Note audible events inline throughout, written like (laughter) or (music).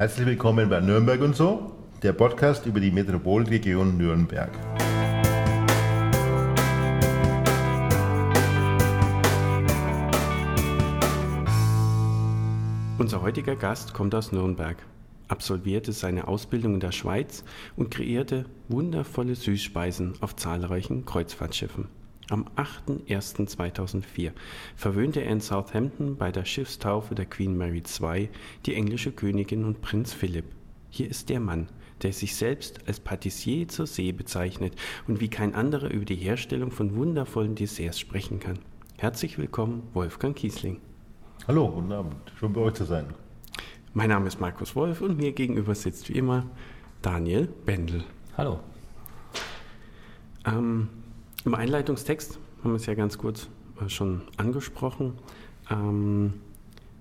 Herzlich willkommen bei Nürnberg und so, der Podcast über die Metropolregion Nürnberg. Unser heutiger Gast kommt aus Nürnberg, absolvierte seine Ausbildung in der Schweiz und kreierte wundervolle Süßspeisen auf zahlreichen Kreuzfahrtschiffen. Am 8.01.2004 verwöhnte er in Southampton bei der Schiffstaufe der Queen Mary II die englische Königin und Prinz Philipp. Hier ist der Mann, der sich selbst als Patissier zur See bezeichnet und wie kein anderer über die Herstellung von wundervollen Desserts sprechen kann. Herzlich willkommen, Wolfgang Kiesling. Hallo, guten Abend. Schön bei euch zu sein. Mein Name ist Markus Wolf und mir gegenüber sitzt wie immer Daniel Bendel. Hallo. Ähm, Im Einleitungstext haben wir es ja ganz kurz äh, schon angesprochen. Ähm,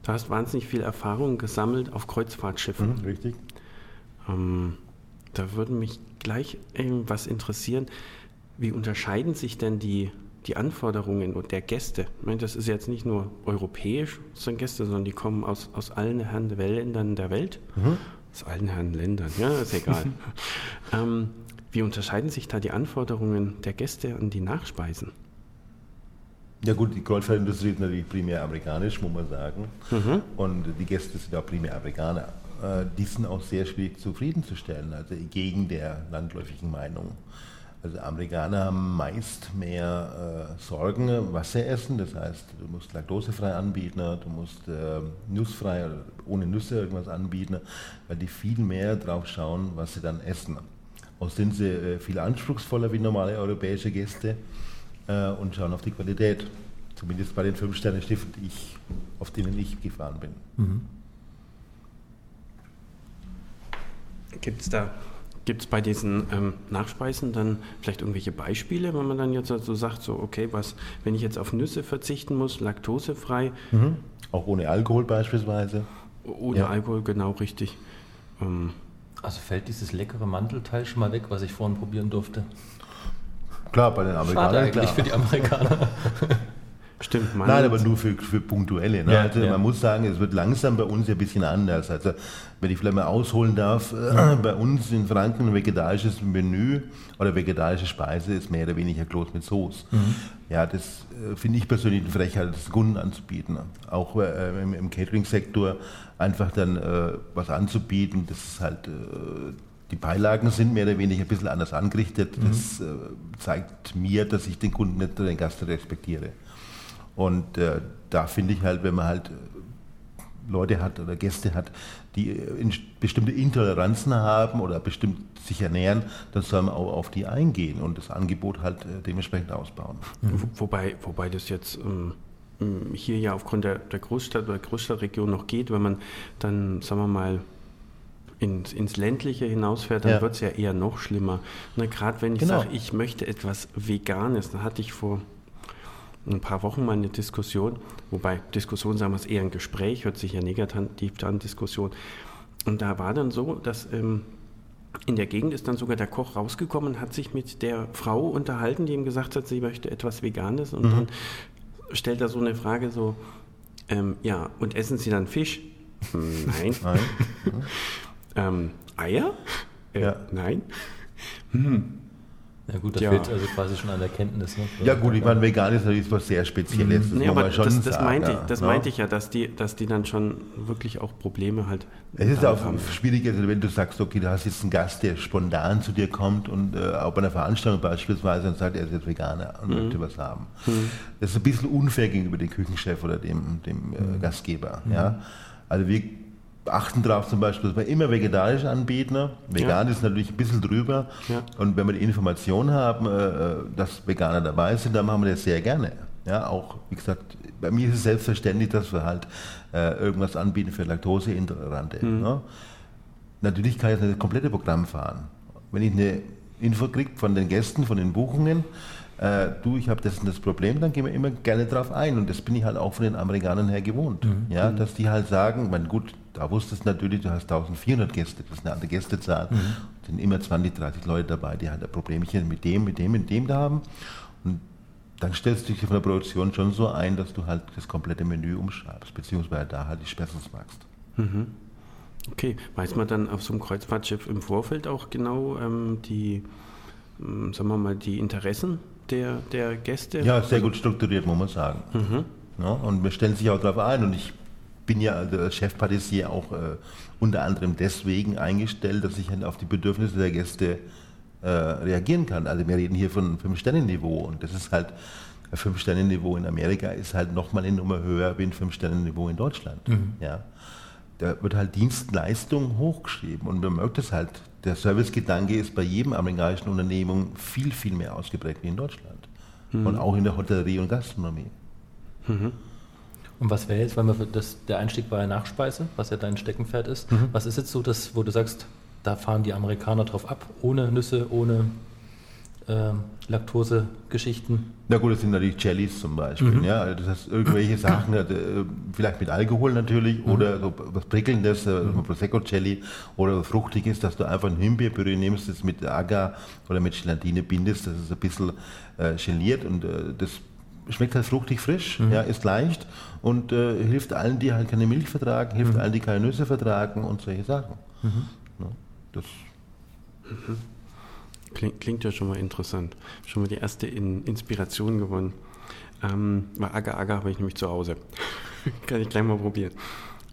du hast wahnsinnig viel Erfahrung gesammelt auf Kreuzfahrtschiffen. Mhm, richtig. Ähm, da würde mich gleich was interessieren. Wie unterscheiden sich denn die, die Anforderungen der Gäste? Ich meine, das ist jetzt nicht nur europäisch, sondern Gäste, sondern die kommen aus, aus allen Herren Ländern der Welt. Mhm. Aus allen Herren Ländern, ja, ist egal. (laughs) ähm, wie unterscheiden sich da die Anforderungen der Gäste an die Nachspeisen? Ja gut, die Kreuzfahrtindustrie ist natürlich primär amerikanisch, muss man sagen. Mhm. Und die Gäste sind auch primär Amerikaner. Äh, Die sind auch sehr schwierig zufriedenzustellen, also gegen der landläufigen Meinung. Also Amerikaner haben meist mehr äh, Sorgen, was sie essen. Das heißt, du musst laktosefrei anbieten, du musst äh, nussfrei oder ohne Nüsse irgendwas anbieten, weil die viel mehr drauf schauen, was sie dann essen. Auch sind sie äh, viel anspruchsvoller wie normale europäische Gäste äh, und schauen auf die Qualität. Zumindest bei den ich, auf denen ich gefahren bin. Gibt es da Gibt es bei diesen ähm, Nachspeisen dann vielleicht irgendwelche Beispiele, wenn man dann jetzt so sagt, so okay, was, wenn ich jetzt auf Nüsse verzichten muss, laktosefrei, Auch ohne Alkohol beispielsweise. ohne Ja. Alkohol, genau richtig. Ähm, Also fällt dieses leckere Mantelteil schon mal weg, was ich vorhin probieren durfte. Klar, bei den Schade Amerikanern. eigentlich klar. für die Amerikaner. (laughs) stimmt. Nein, aber nur für, für punktuelle. Ne? Ja, also ja. Man muss sagen, es wird langsam bei uns ja ein bisschen anders. Also wenn ich vielleicht mal ausholen darf, äh, bei uns in Franken ein vegetarisches Menü oder vegetarische Speise ist mehr oder weniger Kloß mit Soße. Ja, das äh, finde ich persönlich eine Frechheit, das Kunden anzubieten. Auch äh, im, im Catering-Sektor einfach dann äh, was anzubieten, das ist halt... Äh, die Beilagen sind mehr oder weniger ein bisschen anders angerichtet. Das äh, zeigt mir, dass ich den Kunden nicht den Gast respektiere. Und äh, da finde ich halt, wenn man halt äh, Leute hat oder Gäste hat, die äh, in bestimmte Intoleranzen haben oder bestimmt sich ernähren, dann soll man auch auf die eingehen und das Angebot halt äh, dementsprechend ausbauen. Wo- Wobei, wobei das jetzt ähm, ähm, hier ja aufgrund der, der Großstadt oder Großstadtregion noch geht, wenn man dann, sagen wir mal, ins, ins Ländliche hinausfährt, dann Ja. wird es ja eher noch schlimmer. Gerade wenn ich Genau. sage, ich möchte etwas Veganes, da hatte ich vor ein paar Wochen mal eine Diskussion, wobei Diskussion, sagen wir es eher ein Gespräch, hört sich ja negativ an, Diskussion. Und da war dann so, dass ähm, in der Gegend ist dann sogar der Koch rausgekommen und hat sich mit der Frau unterhalten, die ihm gesagt hat, sie möchte etwas Veganes. Und dann stellt er so eine Frage so, ähm, ja, und essen Sie dann Fisch? Hm, Nein. (laughs) Nein? (laughs) ähm, Eier? Äh, Ja. Nein. Ja gut, da Ja. fehlt also quasi schon an der Kenntnis. Ne? Ja gut, ich meine, vegan ist natürlich was sehr Spezielles. Das Nee, muss aber schon das, das, sagen, meinte, ich, ja, das ne? meinte ich ja, dass die, dass die dann schon wirklich auch Probleme halt Es ist auch haben. schwierig, also wenn du sagst, okay, du hast jetzt einen Gast, der spontan zu dir kommt und äh, auch bei einer Veranstaltung beispielsweise und sagt, er ist jetzt Veganer und Mhm. möchte was haben. Das ist ein bisschen unfair gegenüber dem Küchenchef oder dem, dem äh, Gastgeber. Ja? Also wir achten darauf zum Beispiel, dass wir immer vegetarisch anbieten. ne? Vegan ist natürlich ein bisschen drüber. Ja. Und wenn wir die Information haben, äh, dass Veganer dabei sind, dann machen wir das sehr gerne. Ja, auch, wie gesagt, bei mir ist es selbstverständlich, dass wir halt äh, irgendwas anbieten für Laktoseintolerante. Ne? Natürlich kann ich das komplette Programm fahren. Wenn ich eine Info kriege von den Gästen, von den Buchungen, äh, du, ich habe das und das Problem, dann gehen wir immer gerne drauf ein. Und das bin ich halt auch von den Amerikanern her gewohnt. Ja, dass die halt sagen, mein gut, da wusstest du natürlich, du hast 1400 Gäste, das ist eine andere Gästezahl. sind immer 20, 30 Leute dabei, die halt ein Problemchen mit dem, mit dem, mit dem da haben. Und dann stellst du dich von der Produktion schon so ein, dass du halt das komplette Menü umschreibst, beziehungsweise da halt die Specials machst. Okay, weiß man dann auf so einem Kreuzfahrtschiff im Vorfeld auch genau ähm, die, ähm, sagen wir mal, die Interessen der, der Gäste? Ja, sehr gut strukturiert, muss man sagen. Mhm. Ja, und wir stellen sich auch darauf ein und ich bin ja als Chefpatissier auch äh, unter anderem deswegen eingestellt, dass ich halt auf die Bedürfnisse der Gäste äh, reagieren kann. Also wir reden hier von Fünf-Sterne-Niveau und das ist halt, ein Fünf-Sterne-Niveau in Amerika ist halt nochmal eine Nummer höher wie ein Fünf-Sterne-Niveau in Deutschland. Mhm. Ja. Da wird halt Dienstleistung hochgeschrieben und man merkt es halt, der Servicegedanke ist bei jedem amerikanischen Unternehmen viel, viel mehr ausgeprägt wie in Deutschland. Und auch in der Hotellerie und Gastronomie. Und was wäre jetzt, weil wir das, der Einstieg war ja Nachspeise, was ja dein Steckenpferd ist. Mhm. Was ist jetzt so das, wo du sagst, da fahren die Amerikaner drauf ab, ohne Nüsse, ohne ähm, Laktose-Geschichten? Na gut, das sind natürlich Jellies zum Beispiel. Ja, also das heißt, irgendwelche Sachen, äh, vielleicht mit Alkohol natürlich oder so was Prickelndes, äh, Prosecco Jelly oder was Fruchtiges, dass du einfach ein Himbeerpüree nimmst, das mit Agar oder mit Gelatine bindest, das ist ein bisschen äh, geliert und äh, das schmeckt halt fruchtig frisch, ja, ist leicht und äh, hilft allen, die halt keine Milch vertragen, hilft allen, die keine Nüsse vertragen und solche Sachen. Ja, das Klingt, klingt ja schon mal interessant. Schon mal die erste in Inspiration gewonnen. Ähm, weil Agar Agar habe ich nämlich zu Hause. (laughs) Kann ich gleich mal probieren.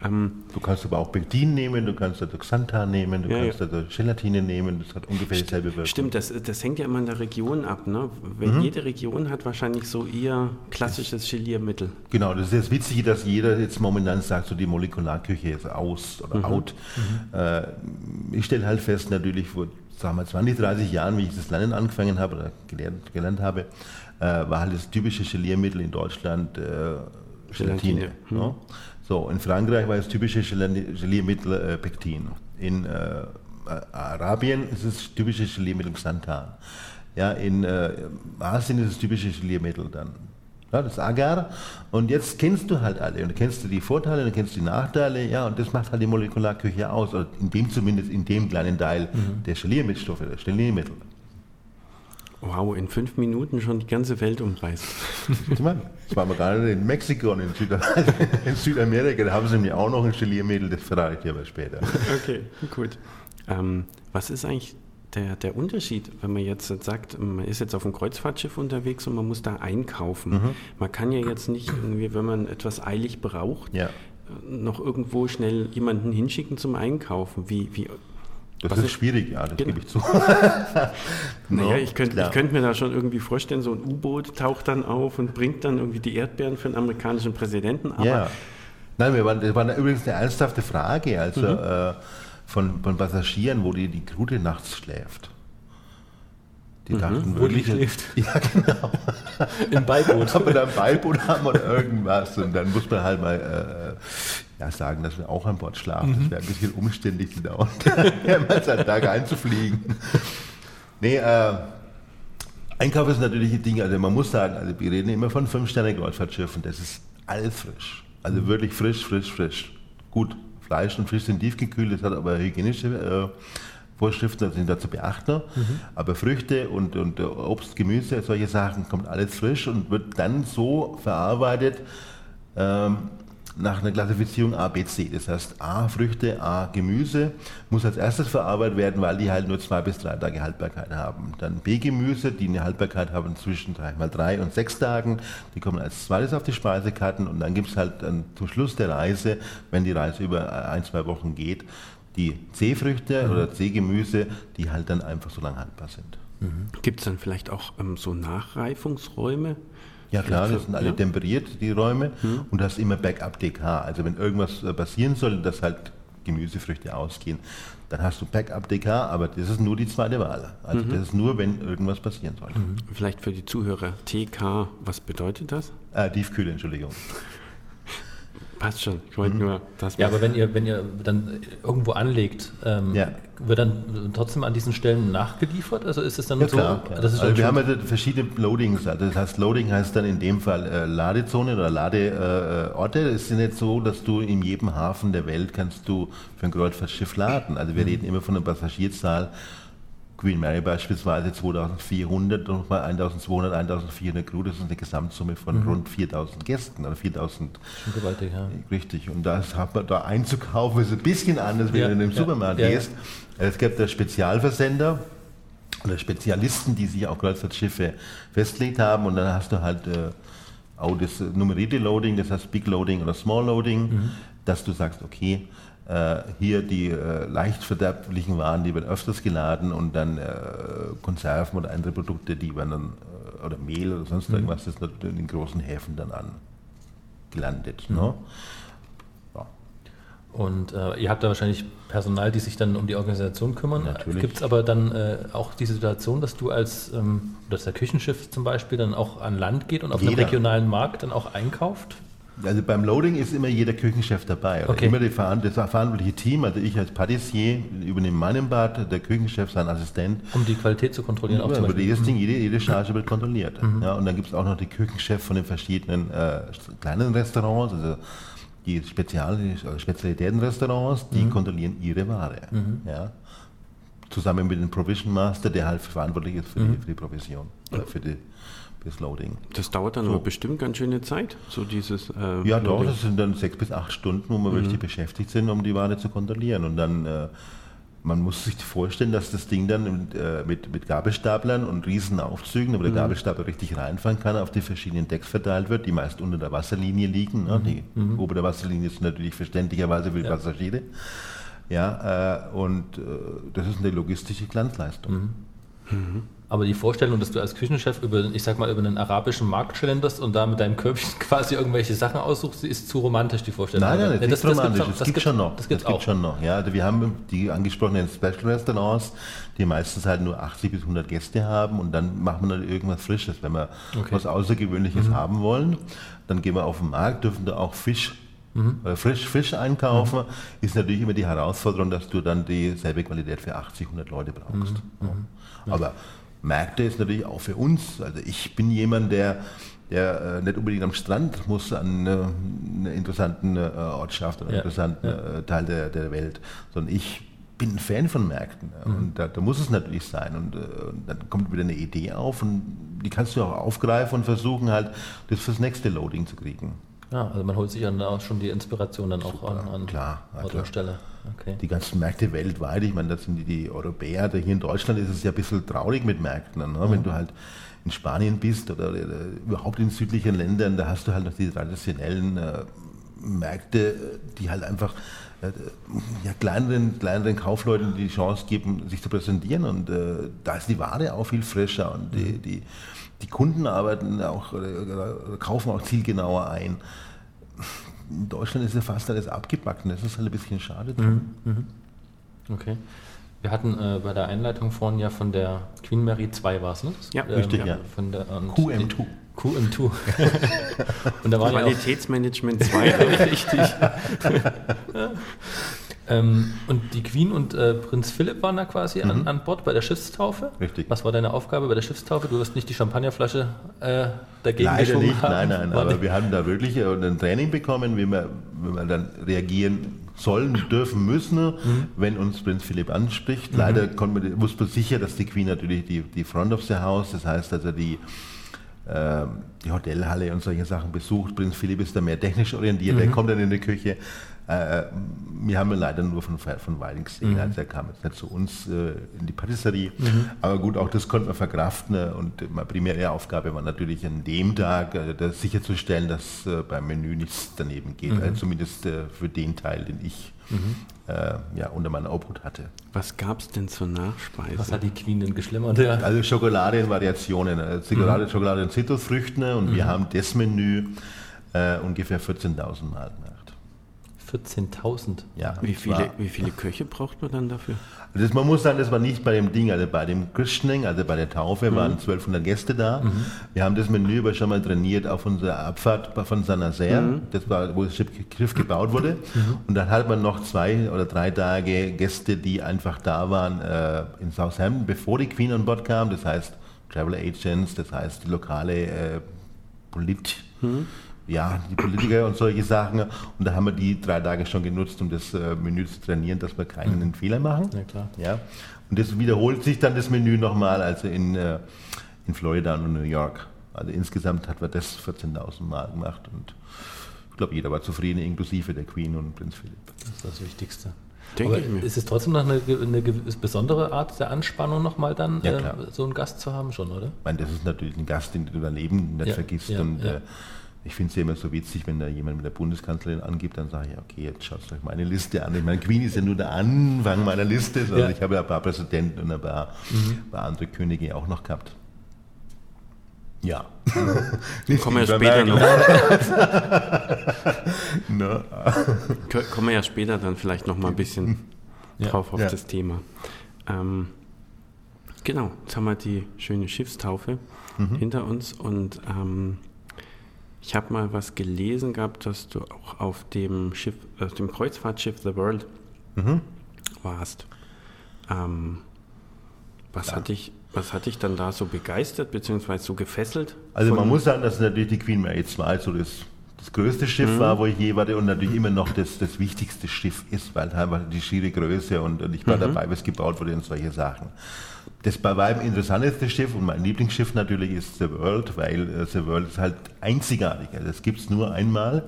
Ähm, Du kannst aber auch Pektin nehmen, du kannst da Xanthan nehmen, du Ja, kannst da Gelatine nehmen, das hat ungefähr dieselbe Wirkung. stimmt, das, das hängt ja immer in der Region ab. Ne? Mhm. Jede Region hat wahrscheinlich so ihr klassisches Geliermittel. Genau, das ist jetzt witzig, dass jeder jetzt momentan sagt, so die Molekularküche ist aus oder out. Äh, ich stelle halt fest, natürlich vor sagen wir, 20, 30 Jahren, wie ich das Lernen angefangen habe oder gelernt, gelernt habe, äh, war halt das typische Geliermittel in Deutschland äh, Gelatine. Gelatine, hm. Ja? So, in Frankreich war das typische Geliermittel äh, Pektin. In äh, Arabien ist das typische Geliermittel Xanthan. Ja, in äh, Asien ist das typische Geliermittel dann ja, das Agar. Und jetzt kennst du halt alle. Und du kennst du die Vorteile, und du kennst die Nachteile. Ja, und das macht halt die Molekularküche aus. Oder in dem zumindest, in dem kleinen Teil der Geliermittelstoffe, der Geliermittel. Wow, in fünf Minuten schon die ganze Welt umreißt. Ich das waren wir gerade in Mexiko und in, Süda (laughs) in Südamerika. Da haben sie mir auch noch ein Geliermittel, das verrate ich dir aber später. Okay, gut. Ähm, was ist eigentlich der, der Unterschied, wenn man jetzt sagt, man ist jetzt auf einem Kreuzfahrtschiff unterwegs und man muss da einkaufen? Mhm. Man kann ja jetzt nicht irgendwie, wenn man etwas eilig braucht, Ja. noch irgendwo schnell jemanden hinschicken zum Einkaufen. Wie, wie, Das Was ist schwierig, ja, das Genau. gebe ich zu. (laughs) naja, ich könnte könnt mir da schon irgendwie vorstellen, so ein U-Boot taucht dann auf und bringt dann irgendwie die Erdbeeren für den amerikanischen Präsidenten. Aber ja. Nein, wir waren, das war übrigens eine ernsthafte Frage, also äh, von, von Passagieren, wo die, die Crew nachts schläft. Die dachten Wo die wirklich, schläft? (laughs) Ja, genau. Im Beiboot. Ob wir da ein Beiboot haben oder irgendwas. Und dann muss man halt mal äh, ja, sagen, dass wir auch an Bord schlafen. Das wäre ein bisschen umständlich, die dauernd (laughs) mehrmals am Tag einzufliegen. Nee, äh, Einkauf ist natürlich ein Ding. Also man muss sagen, also wir reden immer von fünf Sterne Kreuzfahrtschiffen. Das ist alles frisch. Also wirklich frisch, frisch, frisch. Gut, Fleisch und Fisch sind tiefgekühlt, das hat aber hygienische äh, Vorschriften, das sind da zu beachten. Aber Früchte und, und äh, Obst, Gemüse, solche Sachen, kommt alles frisch und wird dann so verarbeitet ähm, nach einer Klassifizierung A, B, C. Das heißt, A, Früchte, A, Gemüse muss als erstes verarbeitet werden, weil die halt nur zwei bis drei Tage Haltbarkeit haben. Dann B, Gemüse, die eine Haltbarkeit haben zwischen drei, mal drei und sechs Tagen. Die kommen als zweites auf die Speisekarten und dann gibt es halt dann zum Schluss der Reise, wenn die Reise über ein, zwei Wochen geht, die C-Früchte oder C-Gemüse, die halt dann einfach so lange haltbar sind. gibt es dann vielleicht auch ähm, so Nachreifungsräume? Ja klar, das sind alle ja? temperiert, die Räume. Und du hast immer Backup-DK. Also wenn irgendwas äh, passieren soll, dass halt Gemüsefrüchte ausgehen, dann hast du Backup-DK, aber das ist nur die zweite Wahl. Also das ist nur, wenn irgendwas passieren soll. Vielleicht für die Zuhörer, TK, was bedeutet das? Äh, Tiefkühle, Entschuldigung. (laughs) Passt schon, ich wollte nur das Ja, aber wenn ihr, wenn ihr dann irgendwo anlegt, ähm, Ja. wird dann trotzdem an diesen Stellen nachgeliefert? Also ist es dann Ja so? klar. klar. Also wir haben ja verschiedene Loadings. Also das heißt, Loading heißt dann in dem Fall äh, Ladezone oder Ladeorte. Es ist nicht so, dass du in jedem Hafen der Welt kannst du für ein Kreuzfahrtschiff laden. Also wir reden immer von einer Passagierzahl Queen Mary beispielsweise 2400, nochmal 1200, 1400 Crew, das ist eine Gesamtsumme von Mhm. rund 4000 Gästen oder 4000 Schon gewaltig, ja. Richtig, und das hat man da einzukaufen, ist ein bisschen anders, wenn Ja, du in den ja, Supermarkt ja, gehst. Es gibt da Spezialversender oder Spezialisten, die sich auf Kreuzfahrtschiffe festgelegt haben und dann hast du halt äh, auch das nummerierte Loading, das heißt Big Loading oder Small Loading, Mhm. dass du sagst, okay, hier die äh, leicht verderblichen Waren, die werden öfters geladen und dann äh, Konserven oder andere Produkte, die werden dann, äh, oder Mehl oder sonst Mhm. irgendwas, das wird in den großen Häfen dann angelandet. Mhm. Ne? Ja. Und äh, ihr habt da wahrscheinlich Personal, die sich dann um die Organisation kümmern. Natürlich. Gibt es aber dann äh, auch die Situation, dass du als, ähm, dass der Küchenschiff zum Beispiel dann auch an Land geht und auf Jeder. regionalen Markt dann auch einkauft? Also beim Loading ist immer jeder Küchenchef dabei. Okay. Immer die veran- das verantwortliche Team, also ich als Patissier übernehme meinen Bad, der Küchenchef sein Assistent. Um die Qualität zu kontrollieren auch Ja, zum aber Beispiel. jedes Ding, jede, jede Charge wird kontrolliert. Ja, und dann gibt es auch noch die Küchenchef von den verschiedenen äh, kleinen Restaurants, also die Spezial Spezialitätenrestaurants, die kontrollieren ihre Ware. Ja. Zusammen mit dem Provision Master, der halt verantwortlich ist für, die, für die Provision, oder für die, das Loading. Das dauert dann So. aber bestimmt ganz schöne Zeit, so dieses. Äh, Ja, doch, das sind dann sechs bis acht Stunden, wo wir Mhm. wirklich beschäftigt sind, um die Ware zu kontrollieren. Und dann, äh, man muss sich vorstellen, dass das Ding dann mit, äh, mit, mit Gabelstaplern und Riesenaufzügen, Mhm. wo der Gabelstapler richtig reinfahren kann, auf die verschiedenen Decks verteilt wird, die meist unter der Wasserlinie liegen. Ne? Die ober der Wasserlinie sind natürlich verständlicherweise für die Mhm. Ja. Passagiere. Ja, äh, und äh, das ist eine logistische Glanzleistung. Aber die Vorstellung, dass du als Küchenchef über, ich sag mal, über einen arabischen Markt schlenderst und da mit deinem Körbchen (laughs) quasi irgendwelche Sachen aussuchst, ist zu romantisch, die Vorstellung. Nein, nein, das, Ja, ist nicht romantisch. auch- Es gibt schon noch. Das gibt gibt's auch. schon noch. Ja, also wir haben die angesprochenen Special Restaurants, die meistens halt nur 80 bis 100 Gäste haben und dann machen wir dann irgendwas Frisches. Wenn wir Okay. was Außergewöhnliches haben wollen, dann gehen wir auf den Markt, dürfen da auch Fisch oder frisch Fisch einkaufen. Ist natürlich immer die Herausforderung, dass du dann dieselbe Qualität für 80, 100 Leute brauchst. Ja. Aber Märkte ist natürlich auch für uns. Also ich bin jemand, der der äh, nicht unbedingt am Strand muss an äh, einer interessanten äh, Ortschaft oder Ja, interessanten äh, Teil der, der Welt, sondern ich bin ein Fan von Märkten. ja. Und da, da muss es natürlich sein. Und, äh, und dann kommt wieder eine Idee auf und die kannst du auch aufgreifen und versuchen halt, das fürs nächste Loading zu kriegen. Ja, also man holt sich dann auch schon die Inspiration dann auch an, an klar, Ort und Stelle. Okay. Die ganzen Märkte weltweit, ich meine, das sind die, die Europäer, da hier in Deutschland ist es ja ein bisschen traurig mit Märkten. Ne? Wenn du halt in Spanien bist oder, oder überhaupt in südlichen Ländern, da hast du halt noch die traditionellen äh, Märkte, die halt einfach äh, ja, kleineren, kleineren Kaufleuten die Chance geben, sich zu präsentieren. Und äh, da ist die Ware auch viel frischer und die, die, die Kunden arbeiten auch, kaufen auch zielgenauer ein. In Deutschland ist ja fast alles abgebacken, das ist halt ein bisschen schade dran. Okay. Wir hatten äh, bei der Einleitung vorhin ja von der Queen Mary 2 war es, ne? Ja, richtig, ja. Von der, und QM2. die- QM2. und da ja auch, Qualitätsmanagement 2. (laughs) richtig. (laughs) ähm, und die Queen und äh, Prinz Philipp waren da quasi an, an Bord bei der Schiffstaufe. Mhm. Richtig. Was war deine Aufgabe bei der Schiffstaufe? Du wirst nicht die Champagnerflasche äh, dagegen Leider nicht, haben. nein, nein, War aber die- wir haben da wirklich äh, ein Training bekommen, wie wir, wie wir dann reagieren sollen, dürfen, müssen, wenn uns Prinz Philipp anspricht. Leider konnten wir, wussten wir sicher, dass die Queen natürlich die, die Front of the House, das heißt also die, ähm, die Hotelhalle und solche Sachen besucht. Prinz Philipp ist da mehr technisch orientiert, der kommt dann in die Küche. Äh, wir haben ihn leider nur von, von Weitem gesehen, also er kam jetzt nicht zu uns äh, in die Patisserie. Aber gut, auch das konnten wir verkraften äh, und meine primäre Aufgabe war natürlich an dem Tag äh, das sicherzustellen, dass äh, beim Menü nichts daneben geht, äh, zumindest äh, für den Teil, den ich äh, ja, unter meiner Obhut hatte. Was gab es denn zur Nachspeise? Was hat die Queen denn geschlimmert? Ja. Also Schokolade in Variationen, äh, Schokolade, Schokolade und Zitrusfrüchte und wir haben das Menü äh, ungefähr 14.000 Mal gemacht. 14.000. Ja, wie, viele, wie viele Köche braucht man dann dafür? Das, man muss sagen, das war nicht bei dem Ding, also bei dem Christening, also bei der Taufe waren 1200 Gäste da. Wir haben das Menü aber schon mal trainiert auf unserer Abfahrt von Saint-Nazaire, das war, wo das Schiff, Schiff gebaut wurde. Und dann hat man noch zwei oder drei Tage Gäste, die einfach da waren äh, in Southampton, bevor die Queen an Bord kam. Das heißt Travel Agents, das heißt die lokale äh, Polit, ja, die Politiker und solche Sachen. Und da haben wir die drei Tage schon genutzt, um das äh, Menü zu trainieren, dass wir keinen mhm. Fehler machen. Ja, klar. Ja. Und das wiederholt sich dann das Menü nochmal, also in, äh, in Florida und New York. Also insgesamt hat wir das 14.000 Mal gemacht und ich glaube, jeder war zufrieden, inklusive der Queen und Prinz Philipp. Das ist das Wichtigste. Denke Aber ist es trotzdem noch eine, eine, besondere Art der Anspannung nochmal dann, ja, äh, so einen Gast zu haben schon, oder? Ich meine, das ist natürlich ein Gast, den du dein Leben nicht ja, vergisst. Ja, und äh, ich finde es ja immer so witzig, wenn da jemand mit der Bundeskanzlerin angibt, dann sage ich, okay, jetzt schaut euch meine Liste an. Ich meine, Queen ist ja nur der Anfang meiner Liste. Also ich habe ja ein paar Präsidenten und ein paar, mhm. paar andere Könige auch noch gehabt. Ja. (laughs) Kommen wir ja später noch. (laughs) no. Kommen wir ja später dann vielleicht noch mal ein bisschen ja. drauf auf ja. das Thema. Ähm, genau, jetzt haben wir die schöne Schiffstaufe mhm. hinter uns und ähm, ich habe mal was gelesen gehabt, dass du auch auf dem Schiff, auf dem Kreuzfahrtschiff The World mhm. warst. Ähm, was ja. hat dich was hat dich dann da so begeistert bzw. so gefesselt? Also man muss sagen, dass natürlich die Queen Mary 2 so das, das größte Schiff mhm. war, wo ich je war und natürlich immer noch das, das wichtigste Schiff ist, weil einfach die schiere Größe und, und ich war mhm. dabei, was gebaut wurde und solche Sachen. Das bei weitem interessanteste Schiff und mein Lieblingsschiff natürlich ist The World, weil äh, The World ist halt einzigartig. Also das gibt es nur einmal.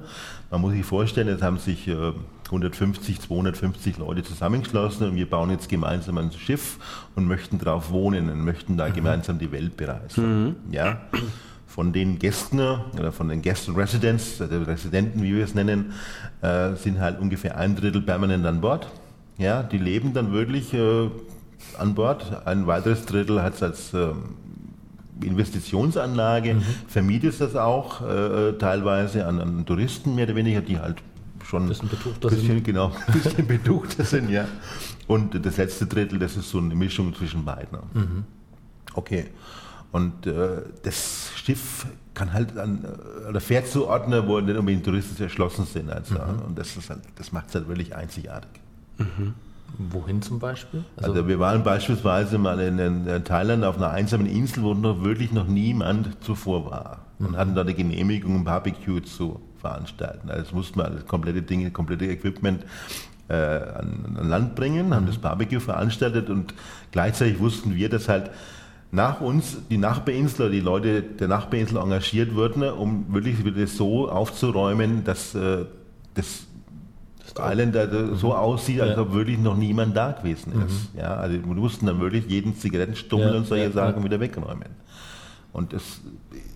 Man muss sich vorstellen, es haben sich äh, 150, 250 Leute zusammengeschlossen und wir bauen jetzt gemeinsam ein Schiff und möchten drauf wohnen und möchten da mhm. gemeinsam die Welt bereisen. Mhm. Ja. Von den Gästen oder von den Guest Residents, also Residenten, wie wir es nennen, äh, sind halt ungefähr ein Drittel permanent an Bord. Ja, die leben dann wirklich äh, an Bord. Ein weiteres Drittel hat es als äh, Investitionsanlage, mhm. vermietet das auch äh, teilweise an, an Touristen mehr oder weniger, die halt schon ein bisschen betuchter bisschen, sind. Genau, (laughs) bisschen betuchter sind, ja. Und das letzte Drittel, das ist so eine Mischung zwischen beiden. Mhm. Okay. Und äh, das Schiff kann halt an, äh, oder fährt zu Orten, wo nicht unbedingt touristisch erschlossen sind. Also, mhm. Und das, halt, das macht es halt wirklich einzigartig. Mhm. Wohin zum Beispiel? Also, also, wir waren beispielsweise mal in, in, Thailand auf einer einsamen Insel, wo noch wirklich noch niemand zuvor war. Und mhm. hatten da eine Genehmigung, ein Barbecue zu veranstalten. Also mussten wir das komplette Dinge, komplette Equipment äh, an, an, Land bringen, haben mhm. das Barbecue veranstaltet und gleichzeitig wussten wir, dass halt nach uns die Nachbarinsel oder die Leute der Nachbarinsel engagiert wurden, um wirklich das so aufzuräumen, dass äh, das Island so aussieht, als ob wirklich noch niemand da gewesen ist. Mhm. Ja, also wir mussten dann wirklich jeden Zigarettenstummel ja, und solche ja, Sachen wieder wegräumen. Und das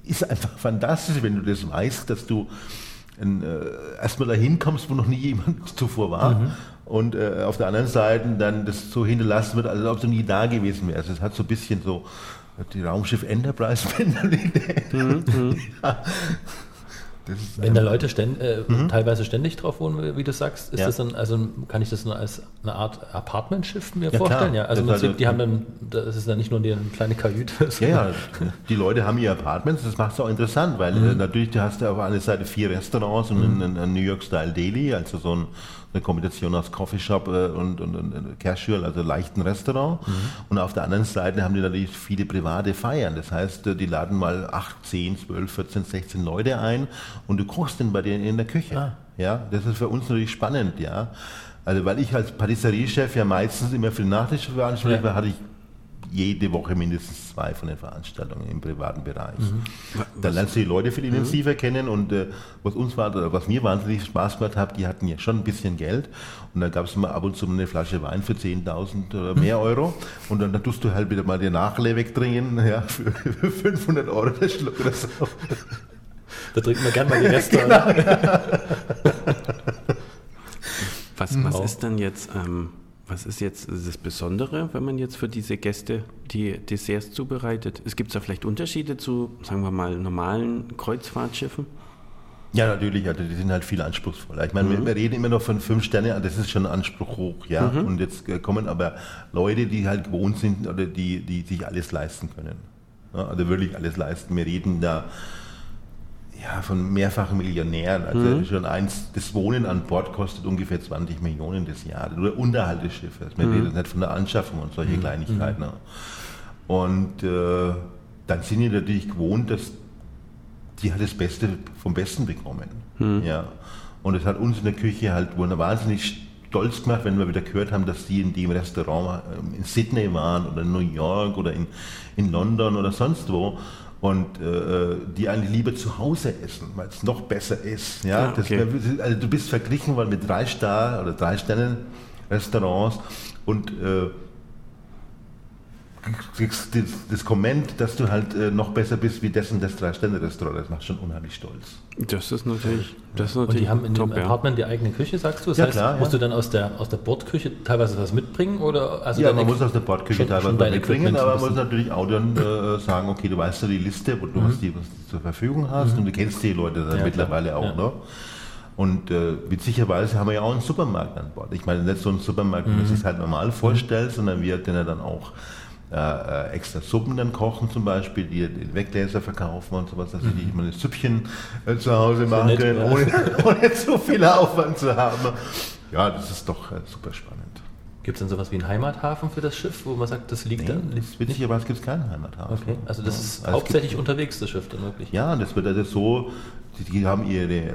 ist einfach fantastisch, wenn du das weißt, dass du ein, äh, erstmal dahin kommst, wo noch nie jemand (laughs) zuvor war. Mhm. Und äh, auf der anderen Seite dann das so hinterlassen wird, als ob du nie da gewesen wärst. Es hat so ein bisschen so die Raumschiff Enterprise-Mentalität. Mhm. mhm. (laughs) ja. Wenn da Leute ständ, äh, mhm. teilweise ständig drauf wohnen, wie du sagst, ist ja. das dann, also kann ich das nur als eine Art Apartmentschiff mir ja, vorstellen? Klar. Ja, also, also die haben dann, das ist dann nicht nur eine kleine Kajüte. Ja, ja, die Leute haben ihr Apartments, das macht es auch interessant, weil mhm. äh, natürlich du hast ja auf einer Seite vier Restaurants und mhm. ein, ein New York Style Daily, also so ein eine Kombination aus Coffeeshop äh, und, und, und Casual, also leichten Restaurant. Mhm. Und auf der anderen Seite haben die natürlich viele private Feiern. Das heißt, äh, die laden mal 8, 10, 12, 14, 16 Leute ein und du kochst dann bei denen in der Küche. Ah. Ja, das ist für uns natürlich spannend, ja. Also weil ich als Patisserie-Chef ja meistens immer für den Nachtisch verantwortlich war, hatte ich jede Woche mindestens zwei von den Veranstaltungen im privaten Bereich. Mhm. Da lernst du die Leute viel intensiver mhm. kennen und äh, was uns war, oder was mir wahnsinnig Spaß gemacht hat, die hatten ja schon ein bisschen Geld und dann gab es immer ab und zu eine Flasche Wein für 10.000 oder mehr mhm. Euro und dann, dann tust du halt wieder mal die Nachle wegdringen, (laughs) ja, für, für 500 Euro der Schluck oder so. Da trinkt man gerne mal die Reste. (laughs) genau, ja. was, was ist dann jetzt... Ähm was ist jetzt das Besondere, wenn man jetzt für diese Gäste die Desserts zubereitet? Es gibt da vielleicht Unterschiede zu, sagen wir mal, normalen Kreuzfahrtschiffen? Ja, natürlich, also die sind halt viel anspruchsvoller. Ich meine, mhm. wir, reden immer noch von fünf Sternen, das ist schon Anspruch hoch, ja. Mhm. Und jetzt äh, kommen aber Leute, die halt gewohnt sind oder die, die sich alles leisten können. Ja, also wirklich alles leisten. Wir reden da ja, von mehrfachen Millionären. Also mhm. schon eins, das Wohnen an Bord kostet ungefähr 20 Millionen des Jahres. Oder Unterhalt des Schiffes. Man mhm. redet nicht von der Anschaffung und solche mhm. Kleinigkeiten. Und äh, dann sind die natürlich gewohnt, dass die hat das Beste vom Besten bekommen. Mhm. Ja. Und es hat uns in der Küche halt wahnsinnig stolz gemacht, wenn wir wieder gehört haben, dass die in dem Restaurant ähm, in Sydney waren oder in New York oder in, in London oder sonst wo und äh, die eigentlich lieber zu Hause essen, weil es noch besser ist. Ja, ah, okay. das, also du bist verglichen worden mit drei Star oder drei Sternen Restaurants und äh, kriegst das, das Komment, dass du halt äh, noch besser bist wie dessen das Drei-Sterne-Restaurant. Das macht schon unheimlich stolz. Das ist natürlich. Das ist natürlich Und die haben in top, dem Apartment die eigene Küche, sagst du? Das ja, heißt, klar, musst ja. du dann aus der, aus der Bordküche teilweise was mitbringen? Oder, also ja, man muss aus der Bordküche teilweise was mitbringen, aber man muss natürlich auch dann äh, sagen, okay, du weißt ja die Liste, wo du mhm. was, die, was du zur Verfügung hast mhm. und du kennst die Leute ja, mittlerweile klar. auch. Ne? Und äh, witzigerweise haben wir ja auch einen Supermarkt an Bord. Ich meine, nicht so einen Supermarkt, wie man mhm. sich halt normal vorstellt, sondern wir den ja dann auch äh, äh, extra Suppen dann kochen zum Beispiel, die den Weggläser verkaufen und sowas, dass sie nicht immer ein Süppchen äh, zu Hause machen können, ohne, (laughs) (laughs) ohne zu viel Aufwand zu haben. Ja, das ist doch äh, super spannend. Gibt es denn sowas wie einen Heimathafen für das Schiff, wo man sagt, das liegt nee, dann? Das witzigerweise gibt es keinen Heimathafen. Okay, also das ist also hauptsächlich unterwegs, das Schiff dann wirklich? Ja, das wird also so, die haben ihre äh,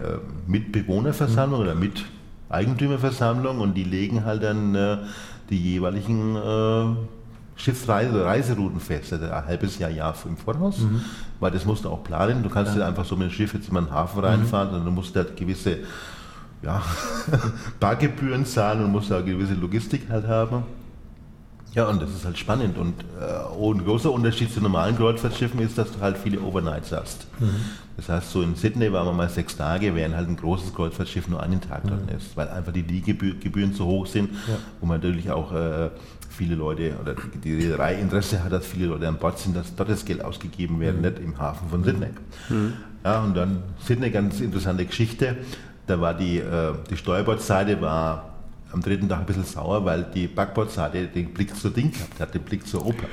Mitbewohnerversammlung mhm. oder Miteigentümerversammlung und die legen halt dann äh, die jeweiligen äh, Schiffsreise, Reiserouten fest, also ein halbes Jahr, Jahr im Voraus, mhm. weil das musst du auch planen. Du kannst ja. nicht einfach so mit dem Schiff jetzt in den Hafen reinfahren, mhm. sondern du musst halt gewisse ja, (laughs) Bargebühren zahlen und musst da gewisse Logistik halt haben. Ja, und das ist halt spannend. Und äh, ein großer Unterschied zu normalen Kreuzfahrtschiffen ist, dass du halt viele Overnights hast. Mhm. Das heißt, so in Sydney waren wir mal sechs Tage, während halt ein großes Kreuzfahrtschiff nur einen Tag mhm. drin ist, weil einfach die Liegegebühren zu hoch sind, ja. wo man natürlich auch äh, viele Leute oder die Reederei Interesse hat, dass viele Leute an Bord sind, dass dort das Geld ausgegeben werden, mhm. nicht im Hafen von Sydney. Mhm. Ja, und dann Sydney, ganz interessante Geschichte. Da war die, äh, die Steuerbordseite war am dritten Tag ein bisschen sauer, weil die Backbordseite den Blick zur Ding gehabt hat, den Blick zur Oper.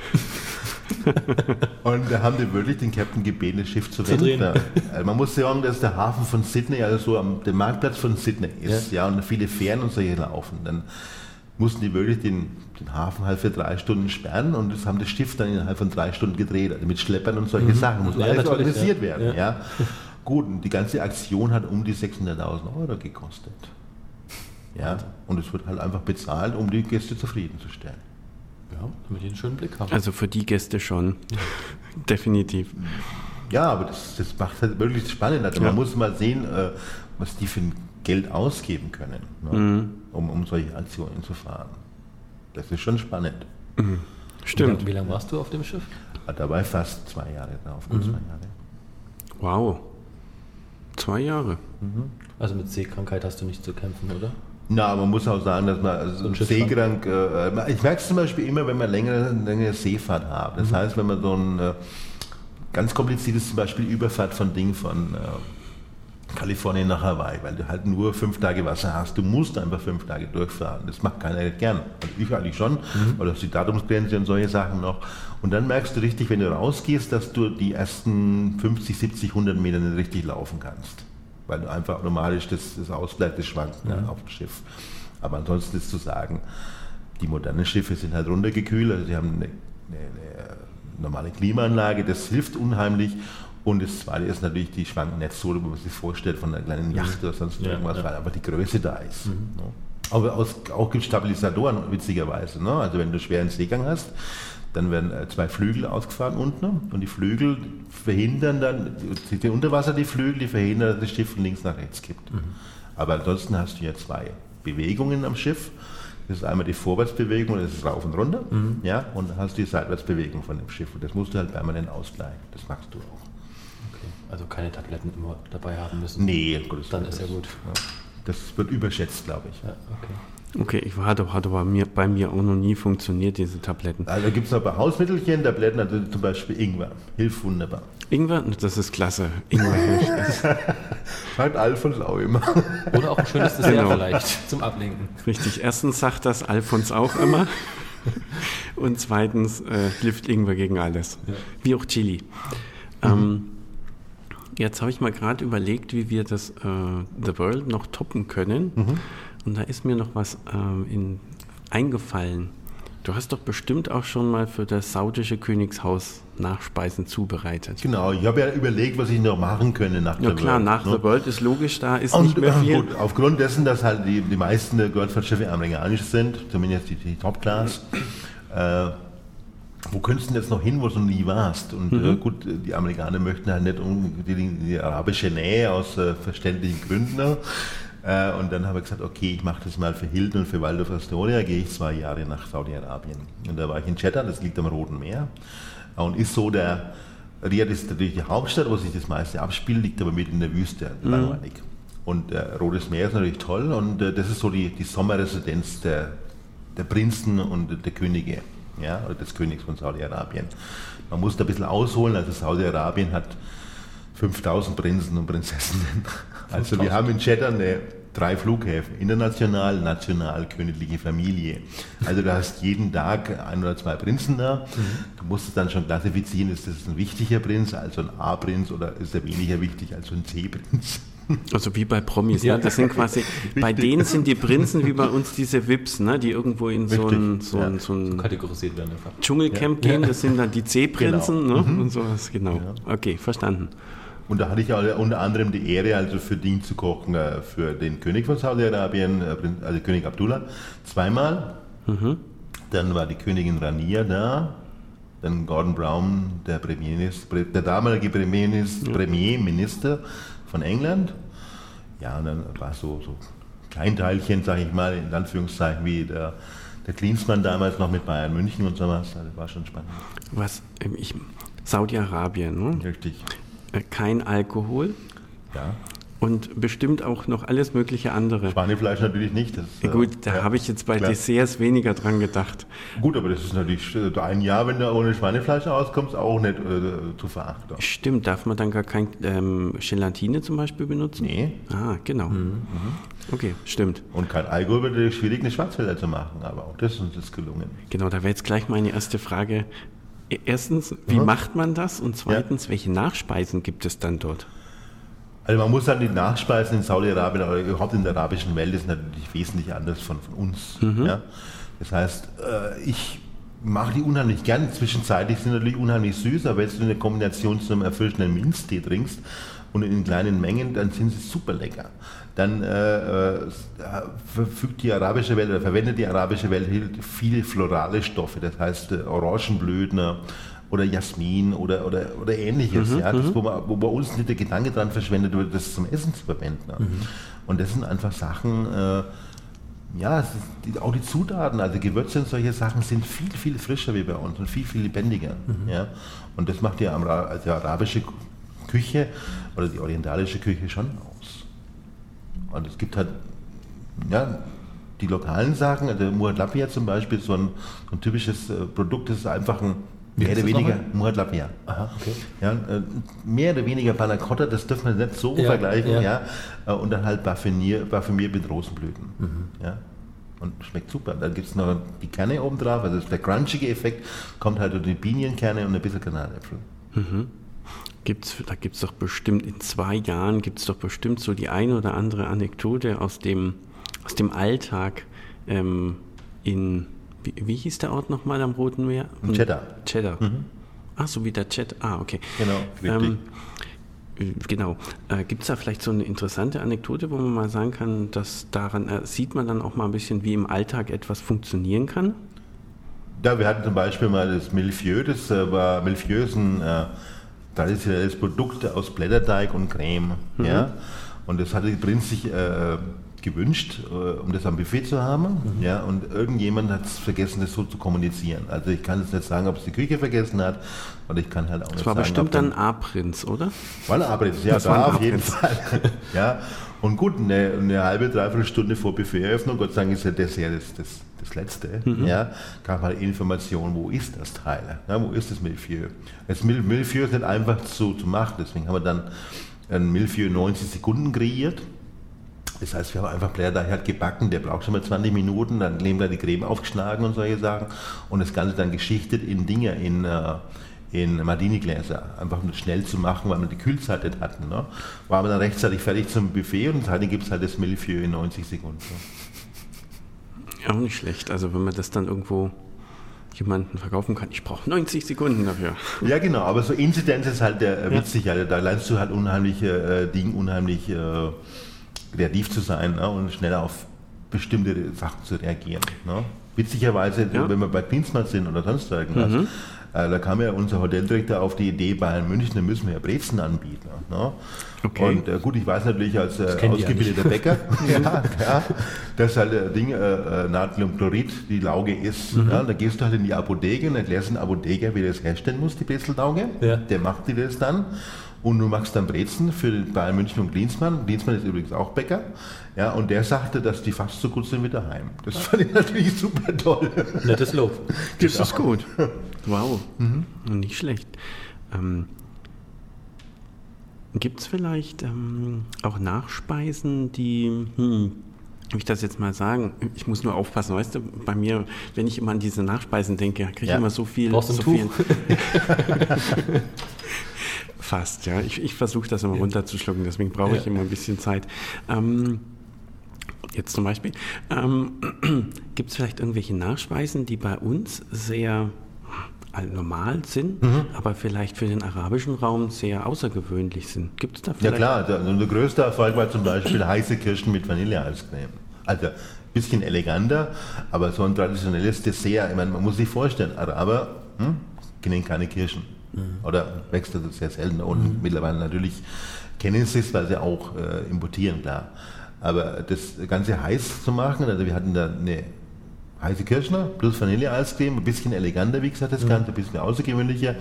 (laughs) und da haben die wirklich den Captain gebeten, das Schiff zu, zu wenden. Also man muss sagen, dass der Hafen von Sydney, also so am der Marktplatz von Sydney ist, ja, ja und viele Fähren und solche laufen. Dann mussten die wirklich den, den Hafen halt für drei Stunden sperren und das haben das Schiff dann innerhalb von drei Stunden gedreht. Also mit Schleppern und solche mhm. Sachen muss ja, alles organisiert ja. werden. Ja. ja. Gut, und die ganze Aktion hat um die 600.000 Euro gekostet. Ja, und es wird halt einfach bezahlt, um die Gäste zufriedenzustellen. Ja, damit die einen schönen Blick haben. Also für die Gäste schon. (laughs) Definitiv. Ja, aber das, das macht halt wirklich spannend. Also ja. man muss mal sehen, äh, was die für ein Geld ausgeben können, ne, mhm. um, um solche Aktionen zu fahren. Das ist schon spannend. Mhm. Stimmt. Wie, wie lange warst du auf dem Schiff? Dabei fast zwei Jahre drauf, mhm. zwei Jahre. Wow. Zwei Jahre. Mhm. Also mit Seekrankheit hast du nicht zu kämpfen, oder? Na, man muss auch sagen, dass man also so seekrank, äh, ich merke es zum Beispiel immer, wenn man längere, längere Seefahrt hat. Das mhm. heißt, wenn man so ein äh, ganz kompliziertes zum Beispiel Überfahrt von Ding von äh, Kalifornien nach Hawaii, weil du halt nur fünf Tage Wasser hast. Du musst einfach fünf Tage durchfahren. Das macht keiner gern. Also ich eigentlich schon, mhm. weil das die Datumsgrenze und solche Sachen noch. Und dann merkst du richtig, wenn du rausgehst, dass du die ersten 50, 70, 100 Meter nicht richtig laufen kannst weil einfach automatisch das, das ausbleibt, das Schwanken ja. auf dem Schiff. Aber ansonsten ist zu sagen, die modernen Schiffe sind halt runtergekühlt, also sie haben eine, eine, eine normale Klimaanlage, das hilft unheimlich. Und das zweite ist natürlich, die schwanken nicht so, wie man sich vorstellt, von einer kleinen Yacht oder sonst ja, irgendwas, ja. weil einfach die Größe da ist. Mhm. Ne? Aber auch gibt Stabilisatoren, witzigerweise. Ne? Also wenn du schweren Seegang hast, dann werden äh, zwei Flügel ausgefahren unten und die Flügel verhindern dann, die unter Wasser die Flügel, die verhindern, dass das Schiff von links nach rechts kippt. Mhm. Aber ansonsten hast du ja zwei Bewegungen am Schiff. Das ist einmal die Vorwärtsbewegung, das ist rauf und runter, mhm. ja, und dann hast du die Seitwärtsbewegung von dem Schiff. Und das musst du halt permanent ausgleichen. Das machst du auch. Okay. Also keine Tabletten immer dabei haben müssen. Nee, Gottes dann ist ja gut. Ja. Das wird überschätzt, glaube ich. Ja, okay. Okay, ich hatte, hat aber mir, bei mir auch noch nie funktioniert, diese Tabletten. Also gibt es aber Hausmittelchen, Tabletten, also zum Beispiel Ingwer. Hilft wunderbar. Ingwer? Das ist klasse. Ingwer hilft. (laughs) Sagt Alfons auch immer. Oder auch ein schönes Dessert genau. vielleicht zum Ablenken. Richtig. Erstens sagt das Alfons auch immer. Und zweitens äh, hilft Ingwer gegen alles. Ja. Wie auch Chili. Mhm. Ähm, jetzt habe ich mal gerade überlegt, wie wir das äh, The World noch toppen können. Mhm. Und da ist mir noch was äh, in, eingefallen. Du hast doch bestimmt auch schon mal für das saudische Königshaus Nachspeisen zubereitet. Genau, ich habe ja überlegt, was ich noch machen könnte nach ja, der klar, World. nach ne? The World ist logisch, da ist Und, nicht mehr viel. äh, Gut, aufgrund dessen, dass halt die, die meisten der Goldfahrtschiffe amerikanisch sind, zumindest die, die Top-Class, äh, wo könntest du denn jetzt noch hin, wo du nie warst? Und Mhm. äh, gut, die Amerikaner möchten halt nicht unbedingt die, arabische Nähe aus äh, verständlichen Gründen. Äh, und dann habe ich gesagt, okay, ich mache das mal für Hilton und für Waldorf Astoria, gehe ich zwei Jahre nach Saudi-Arabien. Und da war ich in Jeddah, das liegt am Roten Meer. Und ist so der, Riyadh ist natürlich die Hauptstadt, wo sich das meiste abspielt, liegt aber mitten in der Wüste, langweilig. Und äh, Rotes Meer ist natürlich toll und äh, das ist so die, die Sommerresidenz der, der Prinzen und der Könige, ja, oder des Königs von Saudi-Arabien. Man muss da ein bisschen ausholen, also Saudi-Arabien hat 5000 Prinzen und Prinzessinnen. (laughs) Also wir haben in Jeddah eine, drei Flughäfen, international, national, königliche Familie. Also du hast jeden Tag ein oder zwei Prinzen da. Du musst es dann schon klassifizieren, ist das ein wichtiger Prinz, also ein A-Prinz oder ist er weniger wichtig als ein C-Prinz? Also wie bei Promis, Ja. ne? Das sind quasi, (laughs) bei denen sind die Prinzen wie bei uns diese Vips, ne? Die irgendwo in so ein, so ein, ja. so ein Kategorisiert werden einfach. Dschungelcamp gehen, das sind dann die C-Prinzen, Genau. ne? Und sowas, genau. Okay, verstanden. Und da hatte ich auch unter anderem die Ehre, also für Ding zu kochen, äh, für den König von Saudi-Arabien, äh, also König Abdullah, zweimal. Dann war die Königin Rania da, dann Gordon Brown, der, Premierminister, der damalige Premierminister, Premierminister von England. Ja, und dann war so, so Kleinteilchen, sage ich mal, in Anführungszeichen, wie der, der Klinsmann damals noch mit Bayern München und sowas. Also war schon spannend. Was, ähm, ich, Saudi-Arabien, ne? Richtig. Äh, Kein Alkohol Ja. Und bestimmt auch noch alles mögliche andere. Schweinefleisch natürlich nicht. Das, äh, Gut, da ja, habe ich jetzt bei klar. Desserts weniger dran gedacht. Gut, aber das ist natürlich äh, ein Jahr, wenn du ohne Schweinefleisch auskommst, auch nicht äh, zu verachten. Stimmt, darf man dann gar kein ähm, Gelatine zum Beispiel benutzen? Nee. Ah, genau. Okay, stimmt. Und kein Alkohol wird natürlich schwierig, eine Schwarzwälder zu machen, aber auch das ist uns jetzt gelungen. Genau, da wäre jetzt gleich meine erste Frage. E- Erstens, wie Mhm. macht man das? Und zweitens, welche Nachspeisen gibt es dann dort? Also man muss sagen, die Nachspeisen in Saudi-Arabien oder überhaupt in der arabischen Welt ist natürlich wesentlich anders von, von uns. Ja? Das heißt, äh, ich mache die unheimlich gern. Zwischenzeitlich sind natürlich unheimlich süß, aber wenn du eine Kombination zu einem erfrischenden Minztee trinkst und in kleinen Mengen, dann sind sie super lecker. Dann äh, äh, verfügt die arabische Welt oder verwendet die arabische Welt viele florale Stoffe, das heißt äh, Orangenblüten oder Jasmin oder, oder, oder ähnliches, ja, das, wo, man, wo bei uns nicht der Gedanke dran verschwendet wird, das zum Essen zu verwenden. ja. Und das sind einfach Sachen, äh, ja, die, auch die Zutaten, also Gewürze und solche Sachen sind viel, viel frischer wie bei uns und viel, viel lebendiger. Ja? Und das macht die, Amra- also die arabische Küche oder die orientalische Küche schon aus. Und es gibt halt, ja, die lokalen Sachen, also Muad Lapia zum Beispiel, so ein, so ein typisches äh, Produkt, das ist einfach ein mehr oder weniger? Muad Lapia. Aha, okay. Ja, äh, mehr oder weniger Panna Cotta, das dürfen wir nicht so Ja, vergleichen, ja. ja. Äh, Und dann halt Parfümier, Parfümier mit Rosenblüten. Mhm. Ja. Und schmeckt super. Dann gibt es noch die Kerne oben drauf, also der crunchige Effekt kommt halt durch die Pinienkerne und ein bisschen Granatäpfel. Gibt's, da gibt es doch bestimmt, in zwei Jahren gibt es doch bestimmt so die eine oder andere Anekdote aus dem, aus dem Alltag ähm, in, wie, wie hieß der Ort nochmal am Roten Meer? Cheddar. Cheddar. Ach, so wie der Chat. Ah, okay. Genau, richtig. Ähm, äh, genau. Äh, Gibt es da vielleicht so eine interessante Anekdote, wo man mal sagen kann, dass daran äh, sieht man dann auch mal ein bisschen, wie im Alltag etwas funktionieren kann? Ja, wir hatten zum Beispiel mal das Milfieu, das äh, war Milfieu ist ein äh, traditionelles Produkt aus Blätterteig und Creme. Ja? Und das hatte die Prinz sich äh, gewünscht, äh, um das am Buffet zu haben. Ja? Und irgendjemand hat es vergessen, das so zu kommunizieren. Also ich kann jetzt nicht sagen, ob es die Küche vergessen hat, oder ich kann halt auch Das nicht war sagen, bestimmt ob dann A-Prinz, oder? War ein Abriss, ja, (laughs) Das war auf jeden. Fall. (laughs) ja. Und gut, eine, eine halbe, dreiviertel Stunde vor Buffeteröffnung, Gott sei Dank ist ja Dessert das, das, das Letzte, Mhm. ja, gab halt Information, wo ist das Teil, ja, wo ist das Milfieu. Das Mil Milfieu ist nicht einfach zu, zu machen, deswegen haben wir dann ein Milfieu 90 Sekunden kreiert. Das heißt, wir haben einfach Blätter halt gebacken, der braucht schon mal 20 Minuten, dann nehmen wir die Creme aufgeschlagen und solche Sachen und das Ganze dann geschichtet in Dinge, in, äh, in Martini-Gläser, einfach um das schnell zu machen, weil wir die Kühlzeit nicht hatten. Ne? Waren wir dann rechtzeitig fertig zum Buffet und seitdem gibt es halt das Milfieu in 90 Sekunden. Auch nicht schlecht. Also wenn man das dann irgendwo jemanden verkaufen kann. Ich brauche 90 Sekunden dafür. (laughs) Ja, genau, aber so Inzidenz ist halt äh, witzig. Ja. Da lernst du halt unheimliche äh, Dinge, unheimlich äh, kreativ zu sein ne? und schneller auf bestimmte Sachen zu reagieren. Ne? Witzigerweise, ja. wenn wir bei Klinsmann sind oder sonst irgendwas, mhm. äh, da kam ja unser Hoteldirektor auf die Idee, Bayern München, da müssen wir ja Brezen anbieten. Ne? Okay. Und äh, gut, ich weiß natürlich als äh, ausgebildeter Bäcker, (laughs) (laughs) ja, ja, dass halt äh, Ding, äh, äh, Natriumchlorid die Lauge ist. Mhm. Ja, da gehst du halt in die Apotheke und erklärst den Apotheker, wie er das herstellen muss, die Brezeltauge. Ja. Der macht dir das dann. Und du machst dann Brezen für Bayern München und Klinsmann. Klinsmann ist übrigens auch Bäcker. Ja, und der sagte, dass die fast so gut sind wie daheim. Das fand ich natürlich super toll. Nettes Lob. (laughs) Das ist gut. Wow. Mhm. Nicht schlecht. Ähm, Gibt es vielleicht ähm, auch Nachspeisen, die, hm, wie ich das jetzt mal sagen, ich muss nur aufpassen, weißt du, bei mir, wenn ich immer an diese Nachspeisen denke, kriege ich ja. immer so viel. Brauchst so Tuch? (laughs) Fast, ja. Ich, ich versuche das immer ja. runterzuschlucken, deswegen brauche ich immer ein bisschen Zeit. Ähm, jetzt zum Beispiel. Ähm, (clears throat) Gibt es vielleicht irgendwelche Nachspeisen, die bei uns sehr normal sind, mhm. aber vielleicht für den arabischen Raum sehr außergewöhnlich sind. Gibt es da vielleicht? Ja klar, der, der größte Erfolg war zum Beispiel heiße Kirschen mit Vanilleeiscreme. Also ein bisschen eleganter, aber so ein traditionelles Dessert, ich meine, man muss sich vorstellen, Araber hm, kennen keine Kirschen. Mhm. Oder wächst das sehr selten und mhm. mittlerweile natürlich kennen sie es, weil sie auch äh, importieren, klar. Aber das Ganze heiß zu machen, also wir hatten da eine heiße Kirschner plus Vanille-Eiscreme, ein bisschen eleganter, wie gesagt, das mhm. Ganze, ein bisschen außergewöhnlicher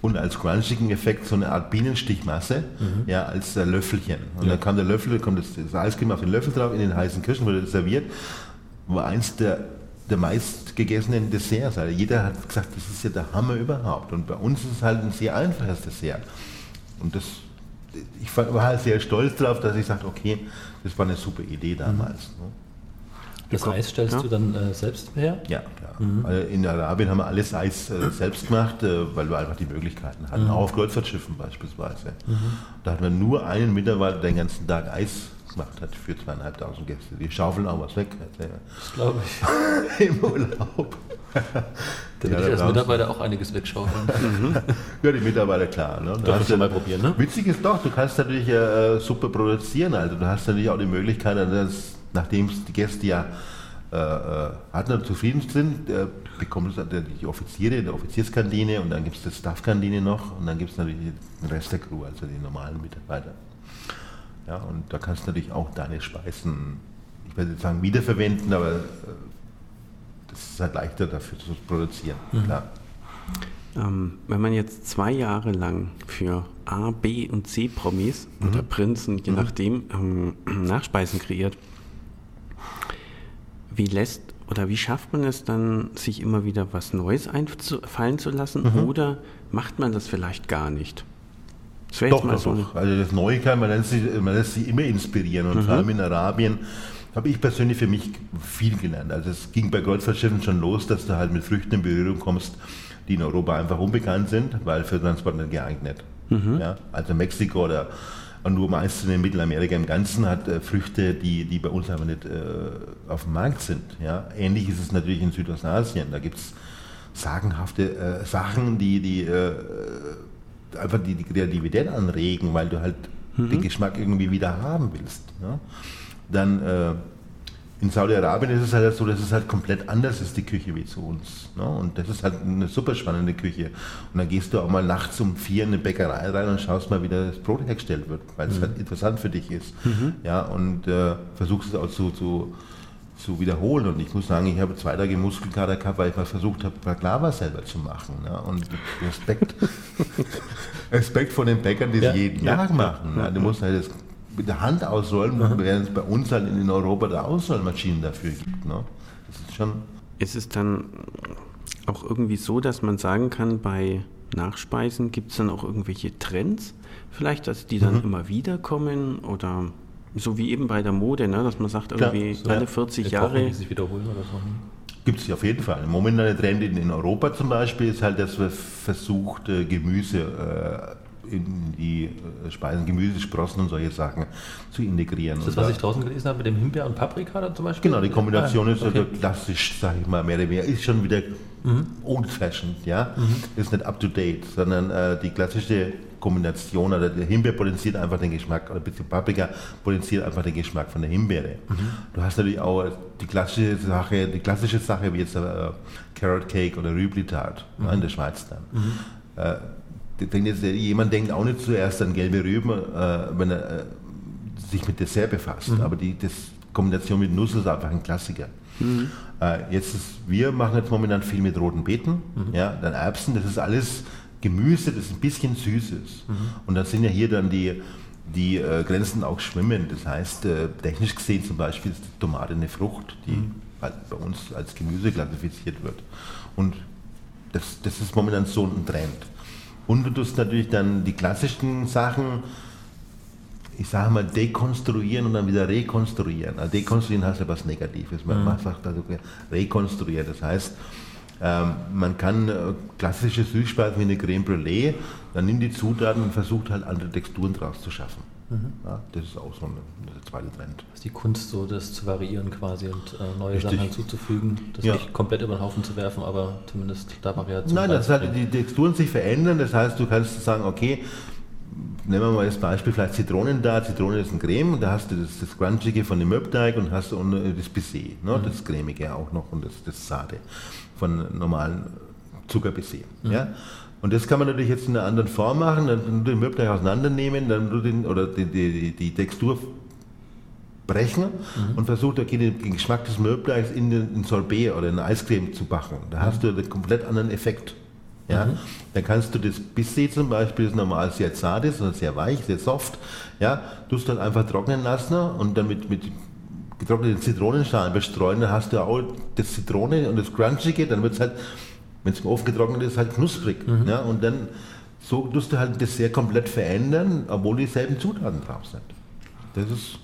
und als crunchigen Effekt so eine Art Bienenstichmasse, mhm. ja, als äh, Löffelchen. Und ja. dann kam der Löffel, kommt das, das Eiscreme auf den Löffel drauf, in den heißen Kirschen wurde das serviert, war eins der der meist gegessenen Desserts. Also jeder hat gesagt, das ist ja der Hammer überhaupt. Und bei uns ist es halt ein sehr einfaches Dessert. Und das, ich war halt sehr stolz darauf, dass ich sagte, okay, das war eine super Idee damals. Mhm. Das Eis stellst ja. du dann äh, selbst her? Ja, klar. Mhm. Also in Arabien haben wir alles Eis äh, selbst gemacht, äh, weil wir einfach die Möglichkeiten hatten. Mhm. Auch auf Kreuzfahrtschiffen beispielsweise. Mhm. Da hatten wir nur einen Mitarbeiter, der den ganzen Tag Eis gemacht hat für zweieinhalbtausend Gäste. Die schaufeln auch was weg. Das glaube ich. (laughs) Im Urlaub. (laughs) Da würde ja, ich als Mitarbeiter auch einiges wegschaufeln. (laughs) Mhm. ja, die Mitarbeiter, klar. Ne? Du kannst ja mal probieren, ne? Witzig ist doch, du kannst natürlich äh, super produzieren. Also du hast natürlich auch die Möglichkeit, dass nachdem die Gäste ja äh, äh Partner zufrieden sind, äh, bekommen die Offiziere in der Offizierskantine und dann gibt es die Staffkantine noch und dann gibt es natürlich den Rest der Crew, also die normalen Mitarbeiter. Ja, und da kannst du natürlich auch deine Speisen, ich werde nicht sagen wiederverwenden, aber äh, das ist halt leichter dafür zu produzieren, mhm. Ähm, wenn man jetzt zwei Jahre lang für A, B und C Promis mhm. oder Prinzen, je mhm. nachdem, ähm, (clears throat) Nachspeisen kreiert, wie lässt oder wie schafft man es dann, sich immer wieder was Neues einfallen zu lassen mhm. oder macht man das vielleicht gar nicht? Das doch, doch, so doch. Also das Neue kann, man lässt, sich, man lässt sich immer inspirieren und mhm. vor allem in Arabien habe ich persönlich für mich viel gelernt. Also es ging bei Kreuzfahrtschiffen schon los, dass du halt mit Früchten in Berührung kommst, die in Europa einfach unbekannt sind, weil für Transport nicht geeignet. Mhm. Ja, also Mexiko oder und nur meistens in Mittelamerika im Ganzen hat äh, Früchte, die, die bei uns einfach nicht äh, auf dem Markt sind. Ja? Ähnlich ist es natürlich in Südostasien. Da gibt es sagenhafte äh, Sachen, die, die äh, einfach die, die, Kreativität anregen, weil du halt mhm. den Geschmack irgendwie wieder haben willst. Ja? Dann äh, in Saudi-Arabien ist es halt so, dass es halt komplett anders ist, die Küche wie zu uns. Ne? Und das ist halt eine super spannende Küche. Und dann gehst du auch mal nachts um vier in eine Bäckerei rein und schaust mal, wie das Brot hergestellt wird, weil mhm. es halt interessant für dich ist. Mhm. Ja, und äh, versuchst es auch zu, zu, zu wiederholen. Und ich muss sagen, ich habe zwei Tage Muskelkater gehabt, weil ich mal versucht habe, Baklava selber zu machen. Ne? Und Respekt, (laughs) Respekt von den Bäckern, die es ja, jeden ja, Tag machen. Ja, du musst halt das mit der Hand ausrollen, während es bei uns halt in Europa da Ausrollmaschinen dafür gibt. Ne? Das ist schon. Ist es dann auch irgendwie so, dass man sagen kann, bei Nachspeisen gibt es dann auch irgendwelche Trends? Vielleicht, dass die dann mhm. immer wieder kommen oder so wie eben bei der Mode, ne? dass man sagt, irgendwie Klar, alle 40 ja. Jahre. sich wiederholen oder so. Gibt es auf jeden Fall. Im Moment eine Trend in, in, Europa zum Beispiel ist halt, dass wir versucht, äh, Gemüse äh, in die äh, Speisen, Gemüse, Sprossen und solche Sachen zu integrieren. Das ist das, was ich draußen gelesen habe mit dem Himbeer und Paprika zum Beispiel? Genau, die Kombination ah, ist okay. klassisch, sage ich mal, mehr oder weniger, ist schon wieder mhm. old-fashioned, ja, mhm. ist nicht up-to-date, sondern äh, die klassische Kombination, oder der Himbeer potenziert einfach den Geschmack, oder beziehungsweise Paprika potenziert einfach den Geschmack von der Himbeere. Mhm. Du hast natürlich auch die klassische Sache, die klassische Sache wie jetzt äh, Carrot Cake oder Rüblitat mhm. in der Schweiz dann. Mhm. Äh, jetzt, jemand denkt auch nicht zuerst an gelbe Rüben, äh, wenn er äh, sich mit Dessert befasst, mhm. aber die das Kombination mit Nuss ist einfach ein Klassiker. Mhm. Äh, jetzt ist, wir machen jetzt momentan viel mit roten Beeten, mhm. ja, dann Erbsen, das ist alles Gemüse, das ein bisschen süß ist. Mhm. Und dann sind ja hier dann die, die äh, Grenzen auch schwimmen. Das heißt, äh, technisch gesehen zum Beispiel ist die Tomate eine Frucht, die mhm. halt bei uns als Gemüse klassifiziert wird. Und das, das ist momentan so ein Trend. Und du tust natürlich dann die klassischen Sachen, ich sage mal, dekonstruieren und dann wieder rekonstruieren. Also dekonstruieren heißt ja was Negatives. Man mhm. sagt also rekonstruieren. Das heißt, ähm, man kann äh, klassische Süßspeisen wie eine Creme Brûlée, dann nimmt die Zutaten und versucht halt andere Texturen draus zu schaffen. Mhm. Ja, das ist auch so ein zweiter Trend. Das ist die Kunst, so das zu variieren quasi und äh, neue Richtig. Sachen hinzuzufügen, das ja. nicht komplett über den Haufen zu werfen, aber zumindest da Variationen. Nein, das halt die Texturen sich verändern, das heißt, du kannst sagen, okay, nehmen wir mal das Beispiel, vielleicht Zitronen da, Zitrone ist ein Creme, da hast du das, das Crunchige von dem Möbteig und hast du das Baiser, ne, mhm. das Cremige auch noch und das, das Sade von normalen Zuckerbaiser. Mhm. Ja? Und das kann man natürlich jetzt in einer anderen Form machen, dann den Möbelteig auseinandernehmen, dann den, oder die, die, die Textur brechen mhm. und versucht, okay, den Geschmack des Möbelteigs in den Sorbet oder in eine Eiscreme zu backen. Da hast du einen komplett anderen Effekt. Ja? Mhm. Dann kannst du das Bisset zum Beispiel, das normal sehr zart ist und sehr weich, sehr soft, ja, tust dann einfach trocknen lassen und dann mit, mit getrockneten Zitronenschalen bestreuen, dann hast du auch das Zitrone und das Crunchige, dann wird es halt wenn es im Ofen getrocknet ist, halt knusprig. Mhm. Ja, und dann so tust du halt das Dessert komplett verändern, obwohl dieselben Zutaten drauf sind. Das ist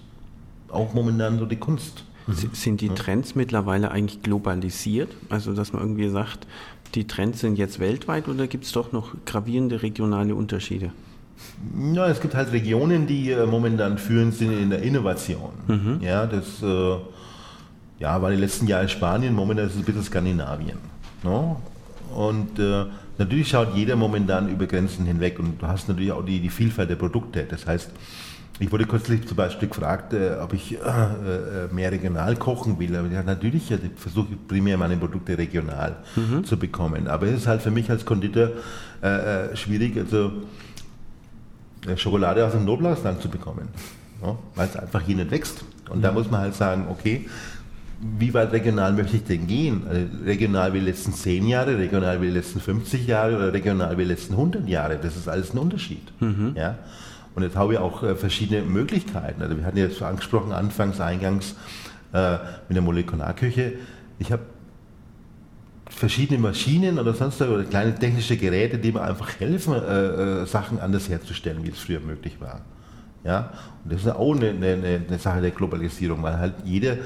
auch momentan so die Kunst. Mhm. Sind die Trends mittlerweile eigentlich globalisiert? Also, dass man irgendwie sagt, die Trends sind jetzt weltweit oder gibt es doch noch gravierende regionale Unterschiede? Ja, es gibt halt Regionen, die äh, momentan führend sind in der Innovation. Mhm. Ja, das äh, ja, war die letzten Jahre Spanien, momentan ist es ein bisschen Skandinavien. No? Und äh, natürlich schaut jeder momentan über Grenzen hinweg und du hast natürlich auch die, die Vielfalt der Produkte. Das heißt, ich wurde kürzlich zum Beispiel gefragt, äh, ob ich äh, äh mehr regional kochen will. Aber ja, natürlich, also ich versuche primär meine Produkte regional mhm. zu bekommen. Aber es ist halt für mich als Konditor schwierig, also Schokolade aus dem Nobelausland zu bekommen. Ja, weil es einfach hier nicht wächst. Und mhm. da muss man halt sagen, okay, wie weit regional möchte ich denn gehen? Also regional wie die letzten 10 Jahre, regional wie die letzten 50 Jahre oder regional wie die letzten 100 Jahre? Das ist alles ein Unterschied. Mhm. Ja? Und jetzt habe ich auch äh, verschiedene Möglichkeiten. Also wir hatten jetzt angesprochen, anfangs, eingangs äh, mit der Molekularküche. Ich habe verschiedene Maschinen oder sonst oder kleine technische Geräte, die mir einfach helfen, äh, äh, Sachen anders herzustellen, wie es früher möglich war. Ja? Und das ist auch eine, eine, eine Sache der Globalisierung, weil halt jeder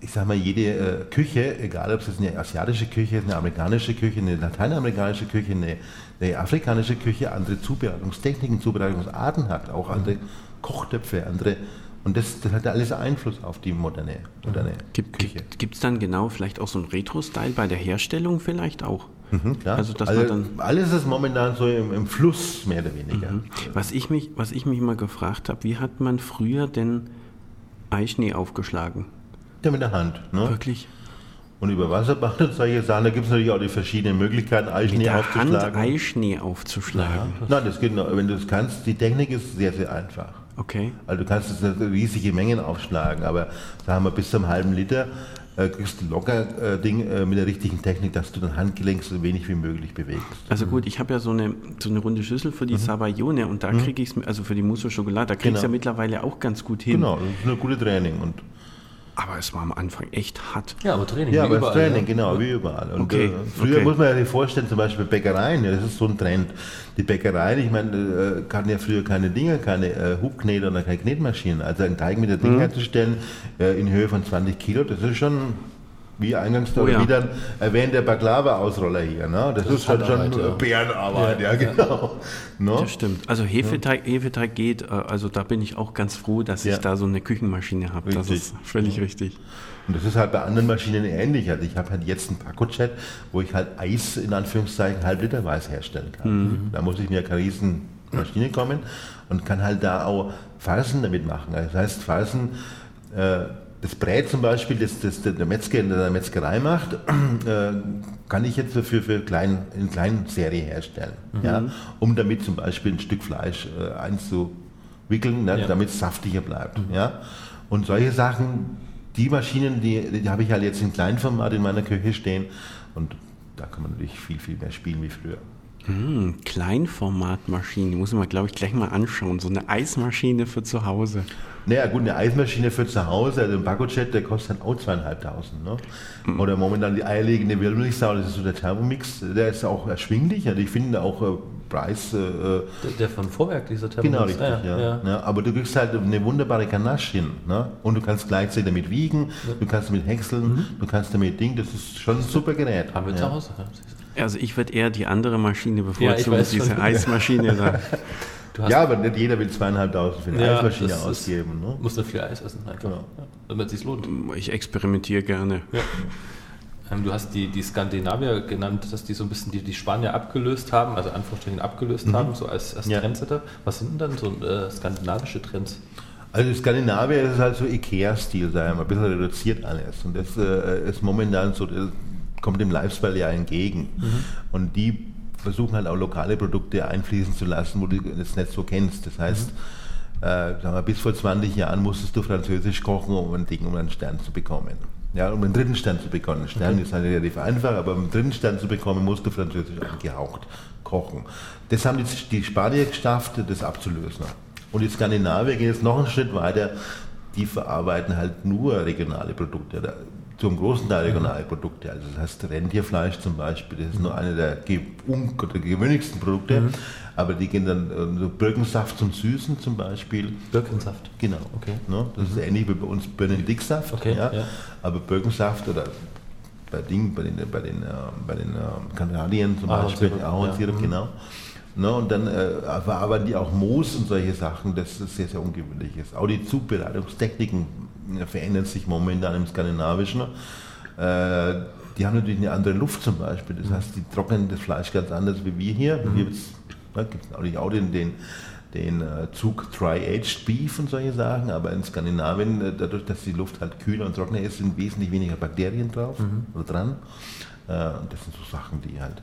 ich sage mal, jede äh, Küche, egal ob es eine asiatische Küche ist, eine amerikanische Küche, eine lateinamerikanische Küche, eine, eine afrikanische Küche, andere Zubereitungstechniken, Zubereitungsarten hat, auch andere Kochtöpfe, andere und das, das, hat alles Einfluss auf die moderne, moderne Gibt, Küche. Gibt es dann genau vielleicht auch so einen Retro-Style bei der Herstellung vielleicht auch? Mhm, also, dass also, man dann alles ist momentan so im, im Fluss, mehr oder weniger. Mhm. Was, ich mich, was ich mich mal gefragt habe, wie hat man früher denn Eischnee aufgeschlagen? Ja, mit der Hand. Ne? Wirklich? Und über Wasserbade, soll ich sagen, da gibt es natürlich auch die verschiedenen Möglichkeiten, Eischnee mit der aufzuschlagen. Hand Eischnee aufzuschlagen? Ja. Nein, das geht noch. Wenn du es kannst, die Technik ist sehr, sehr einfach. Okay. Also du kannst es riesige Mengen aufschlagen, aber sagen wir bis zum halben Liter äh, kriegst du locker äh, Ding äh, mit der richtigen Technik, dass du dein Handgelenk so wenig wie möglich bewegst. Also gut, ich habe ja so eine, so eine runde Schüssel für die mhm. Sabayone und da mhm. kriege ich es, also für die Mousse Schokolade, da kriege ich es genau. ja mittlerweile auch ganz gut hin. Genau, das ist ein gutes Training und aber es war am Anfang echt hart. Ja, aber Training. Ja, aber überall, Training, ja. genau, wie überall. Und okay, äh, früher okay. muss man sich vorstellen, zum Beispiel Bäckereien, ja, das ist so ein Trend. Die Bäckereien, ich meine, äh, hatten ja früher keine Dinger, keine äh, Hubkneter oder keine Knetmaschinen. Also einen Teig mit der Ding mhm. herzustellen äh, in Höhe von 20 Kilo, das ist schon wie eingangs oh, ja. wieder erwähnt, der Baklava-Ausroller hier. Ne? Das, das ist halt schon ja. Bärenarbeit, ja, ja genau. No? Das stimmt. Also Hefeteig, Hefeteig geht, äh, also da bin ich auch ganz froh, dass ich da so eine Küchenmaschine habe. Das ist völlig richtig. Und das ist halt bei anderen Maschinen ähnlich. Also ich habe halt jetzt einen Paco-Chat, wo ich halt Eis in Anführungszeichen halb Liter Weiß herstellen kann. Mhm. Da muss ich mir keine riesen Maschine kommen und kann halt da auch Farsen damit machen. Also das heißt, Farsen äh, das Brät zum Beispiel, das, das der Metzger in der Metzgerei macht, (clears throat) äh, kann ich jetzt für, für klein, in kleinen Serie herstellen, mhm. ja, um damit zum Beispiel ein Stück Fleisch äh, einzuwickeln, ne, ja. damit es saftiger bleibt. Mhm. Ja. Und solche Sachen, die Maschinen, die, die habe ich halt jetzt in Kleinformat in meiner Küche stehen und da kann man natürlich viel, viel mehr spielen wie früher. Hm, Kleinformatmaschine, muss man glaube ich gleich mal anschauen. So eine Eismaschine für zu Hause. Naja, gut, eine Eismaschine für zu Hause, also ein Backochet, der kostet dann auch zweieinhalbtausend. Ne? Mhm. Oder momentan die eierlegende Wildmilchsau, das ist so der Thermomix, der ist auch erschwinglich. Also ich finde auch äh, Preis. Äh, der, der, von Vorwerk, dieser Thermomix. Genau, richtig, ah, ja, ja. ja. ja. Aber du kriegst halt eine wunderbare Ganache hin. Ne? Und du kannst gleichzeitig damit wiegen, du kannst damit häckseln, mhm. du kannst damit Ding, das ist schon ein super Gerät. Haben wir zu Hause. Also ich würde eher die andere Maschine bevorzugen, ja, diese schon. Eismaschine (laughs) da. ja, aber nicht jeder will zweieinhalbtausend für eine ja, Eismaschine ausgeben. Ne? Muss dann viel Eis essen, einfach, genau. ja, damit es sich lohnt. Ich experimentiere gerne. Ja. Ähm, du hast die, die Skandinavier genannt, dass die so ein bisschen die, die Spanier abgelöst haben, also Anführungsstrichen abgelöst mhm. haben, so als, als ja. Trendsetter. Was sind denn dann so äh, skandinavische Trends? Also Skandinavier ist halt so Ikea-Stil, sagen wir, ein bisschen reduziert alles. Und das äh, ist momentan so, das kommt dem Lifestyle ja entgegen. Mhm. Und die versuchen halt auch lokale Produkte einfließen zu lassen, wo du das nicht so kennst. Das heißt, mhm. äh, wir, bis vor 20 Jahren musstest du Französisch kochen, um ein Ding, um einen Stern zu bekommen. Ja, um einen dritten Stern zu bekommen. Ein Stern okay. ist halt relativ einfach, aber um einen dritten Stern zu bekommen, musst du Französisch angehaucht kochen. Das haben die, die Spanier geschafft, das abzulösen. Und die Skandinavier gehen jetzt noch einen Schritt weiter, die verarbeiten halt nur regionale Produkte zum großen Teil regionale Produkte. Also das heißt Rentierfleisch zum Beispiel, das ist nur eine der, gewöhnlichsten Produkte. Mhm. Aber die gehen dann äh, so Birkensaft zum Süßen zum Beispiel. Birkensaft? Genau. Okay. Ne? Das mhm. ist ähnlich wie bei uns Birnendicksaft. Okay. Ja? ja. Aber Birkensaft oder bei, Ding, bei den, bei den, äh, bei den äh, Kanadien zum Beispiel, Ahornsirup, ja. Mhm. genau. Ne, und dann äh, verarbeiten die auch Moos und solche Sachen, das ist sehr, sehr ungewöhnlich ist. Auch die Zubereitungstechniken verändern sich momentan im Skandinavischen. Äh, die haben natürlich eine andere Luft zum Beispiel. Das heißt, die trocknen das Fleisch ganz anders wie wir hier. Mhm. Hier gibt es natürlich auch den, den, den äh, Zug Dry-Aged Beef und solche Sachen, aber in Skandinavien, äh, dadurch, dass die Luft halt kühler und trockener ist, sind wesentlich weniger Bakterien drauf mhm. oder dran. Äh, das sind so Sachen, die halt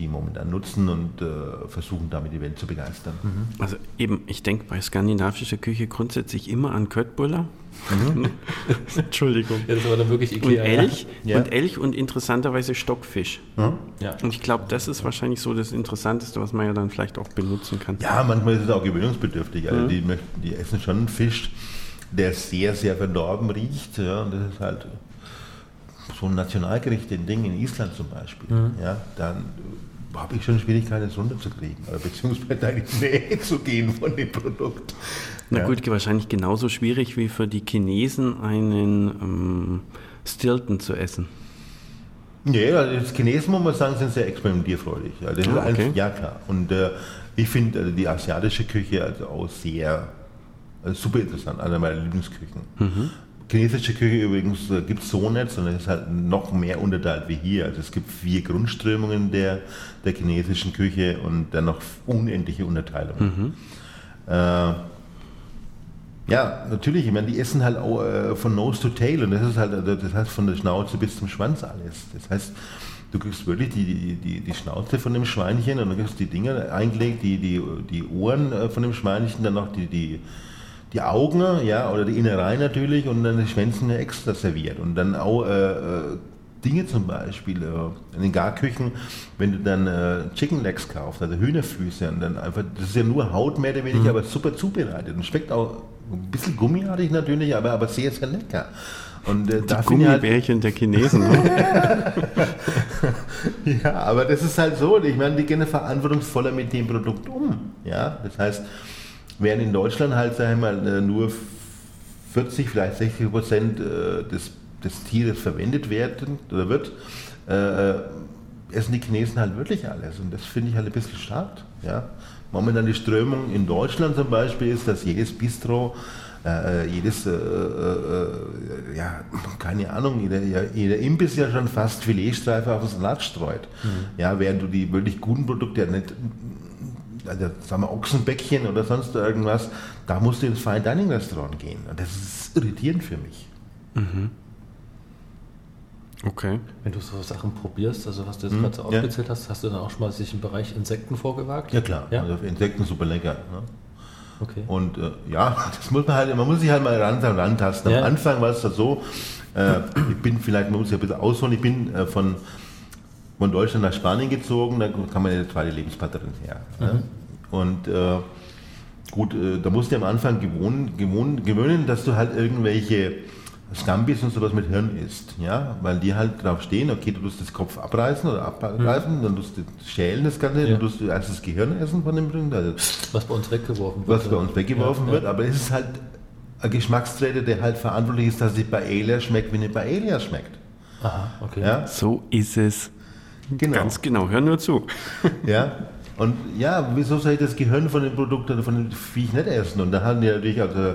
die momentan nutzen und äh, versuchen damit die Welt zu begeistern. Mhm. Also eben, ich denke bei skandinavischer Küche grundsätzlich immer an Köttbullar. Mhm. (laughs) Entschuldigung. Ja, das war dann wirklich Ikea, und Elch ja. und Elch und interessanterweise Stockfisch. Mhm. Ja. Und ich glaube, das ist wahrscheinlich so das Interessanteste, was man ja dann vielleicht auch benutzen kann. Ja, manchmal ist es auch gewöhnungsbedürftig. Also mhm. die, möchten, die essen schon einen Fisch, der sehr, sehr verdorben riecht. Ja, und das ist halt so ein Nationalgericht, den Ding in Island zum Beispiel. Mhm. Ja, dann habe ich schon Schwierigkeiten, es runterzukriegen, beziehungsweise in die (laughs) Nähe zu gehen von dem Produkt. Na ja. gut, wahrscheinlich genauso schwierig wie für die Chinesen einen ähm, Stilton zu essen. Ja, also die Chinesen, muss man sagen, sind sehr experimentierfreudig. Also ah, okay. ja, klar. Und äh, ich finde also die asiatische Küche also auch sehr also super interessant, eine meiner Lieblingsküchen. Mhm. Chinesische Küche übrigens äh, gibt es so nicht, sondern es ist halt noch mehr unterteilt wie hier. Also es gibt vier Grundströmungen der, der chinesischen Küche und dann noch unendliche Unterteilungen. Mhm. Äh, ja, natürlich, ich meine, die essen halt äh, von Nose to Tail und das ist halt, also das heißt von der Schnauze bis zum Schwanz alles. Das heißt, du kriegst wirklich die, die, die Schnauze von dem Schweinchen und dann kriegst du die Dinger eingelegt, die, die, die Ohren äh, von dem Schweinchen, dann noch die, die die Augen, ja, oder die Innereien natürlich und dann die Schwänzen extra serviert. Und dann auch äh, äh, Dinge zum Beispiel äh, in den Garküchen, wenn du dann äh, Chicken Legs kaufst, also Hühnerfüße, und dann einfach, das ist ja nur Haut mehr oder weniger, mhm. aber super zubereitet und schmeckt auch ein bisschen gummiartig natürlich, aber, aber sehr, sehr lecker. Und, äh, die halt Gummibärchen halt, der Chinesen. Ne? (laughs) ja, aber das ist halt so. Ich meine, die gehen verantwortungsvoller mit dem Produkt um. Ja, das heißt, Während in Deutschland halt, sagen wir mal, äh, nur 40, vielleicht 60 Prozent äh, des des Tieres verwendet werden oder wird, äh, äh, essen die Chinesen halt wirklich alles. Und das finde ich halt ein bisschen schade. Ja? Momentan die Strömung in Deutschland zum Beispiel ist, dass jedes Bistro äh, äh jedes, äh, äh, ja, (laughs) keine Ahnung, jeder, jeder Imbiss ja schon fast Filetstreife auf den Salat streut. Mhm. Ja, während du die wirklich guten Produkte ja nicht, also sagen wir Ochsenbäckchen oder sonst irgendwas, da musst du ins Fine Dining Restaurant gehen. Und das ist irritierend für mich. Mhm. Okay. Wenn du so Sachen probierst, also was du jetzt mhm. gerade so aufgezählt ja. hast, hast du dann auch schon mal sich im Bereich Insekten vorgewagt? Ja klar, ja? Also Insekten super lecker. Ne? Okay. Und äh, ja, (laughs) das muss man halt, man muss sich halt mal ran, rantasten. Am ja. Anfang war es da so, äh, ich bin vielleicht, man muss ja ein bisschen ausholen, ich bin äh, von, von Deutschland nach Spanien gezogen, da kam meine zweite Lebenspartnerin her. Mhm. Ne? Und äh, gut, äh, da musst du am Anfang gewohnen, gewohnen, gewöhnen, dass du halt irgendwelche Scambis und sowas mit Hirn isst, ja, weil die halt drauf stehen, okay, du musst das Kopf abreißen oder abgreifen, mhm. dann musst du schälen das Ganze, ja. dann musst du erst das Gehirn essen von dem Rind. Also was bei uns weggeworfen wird. Was bei uns weggeworfen ja, wird, ja. aber es ist halt ein Geschmacksträger, der halt verantwortlich ist, dass die Paella schmeckt, wie eine Paella schmeckt. Aha, okay. Ja? So ist es. Genau. Ganz genau, hör nur zu. ja, und ja, wieso soll ich das Gehirn von den Produkten, von den Viech nicht essen? Und da haben die natürlich also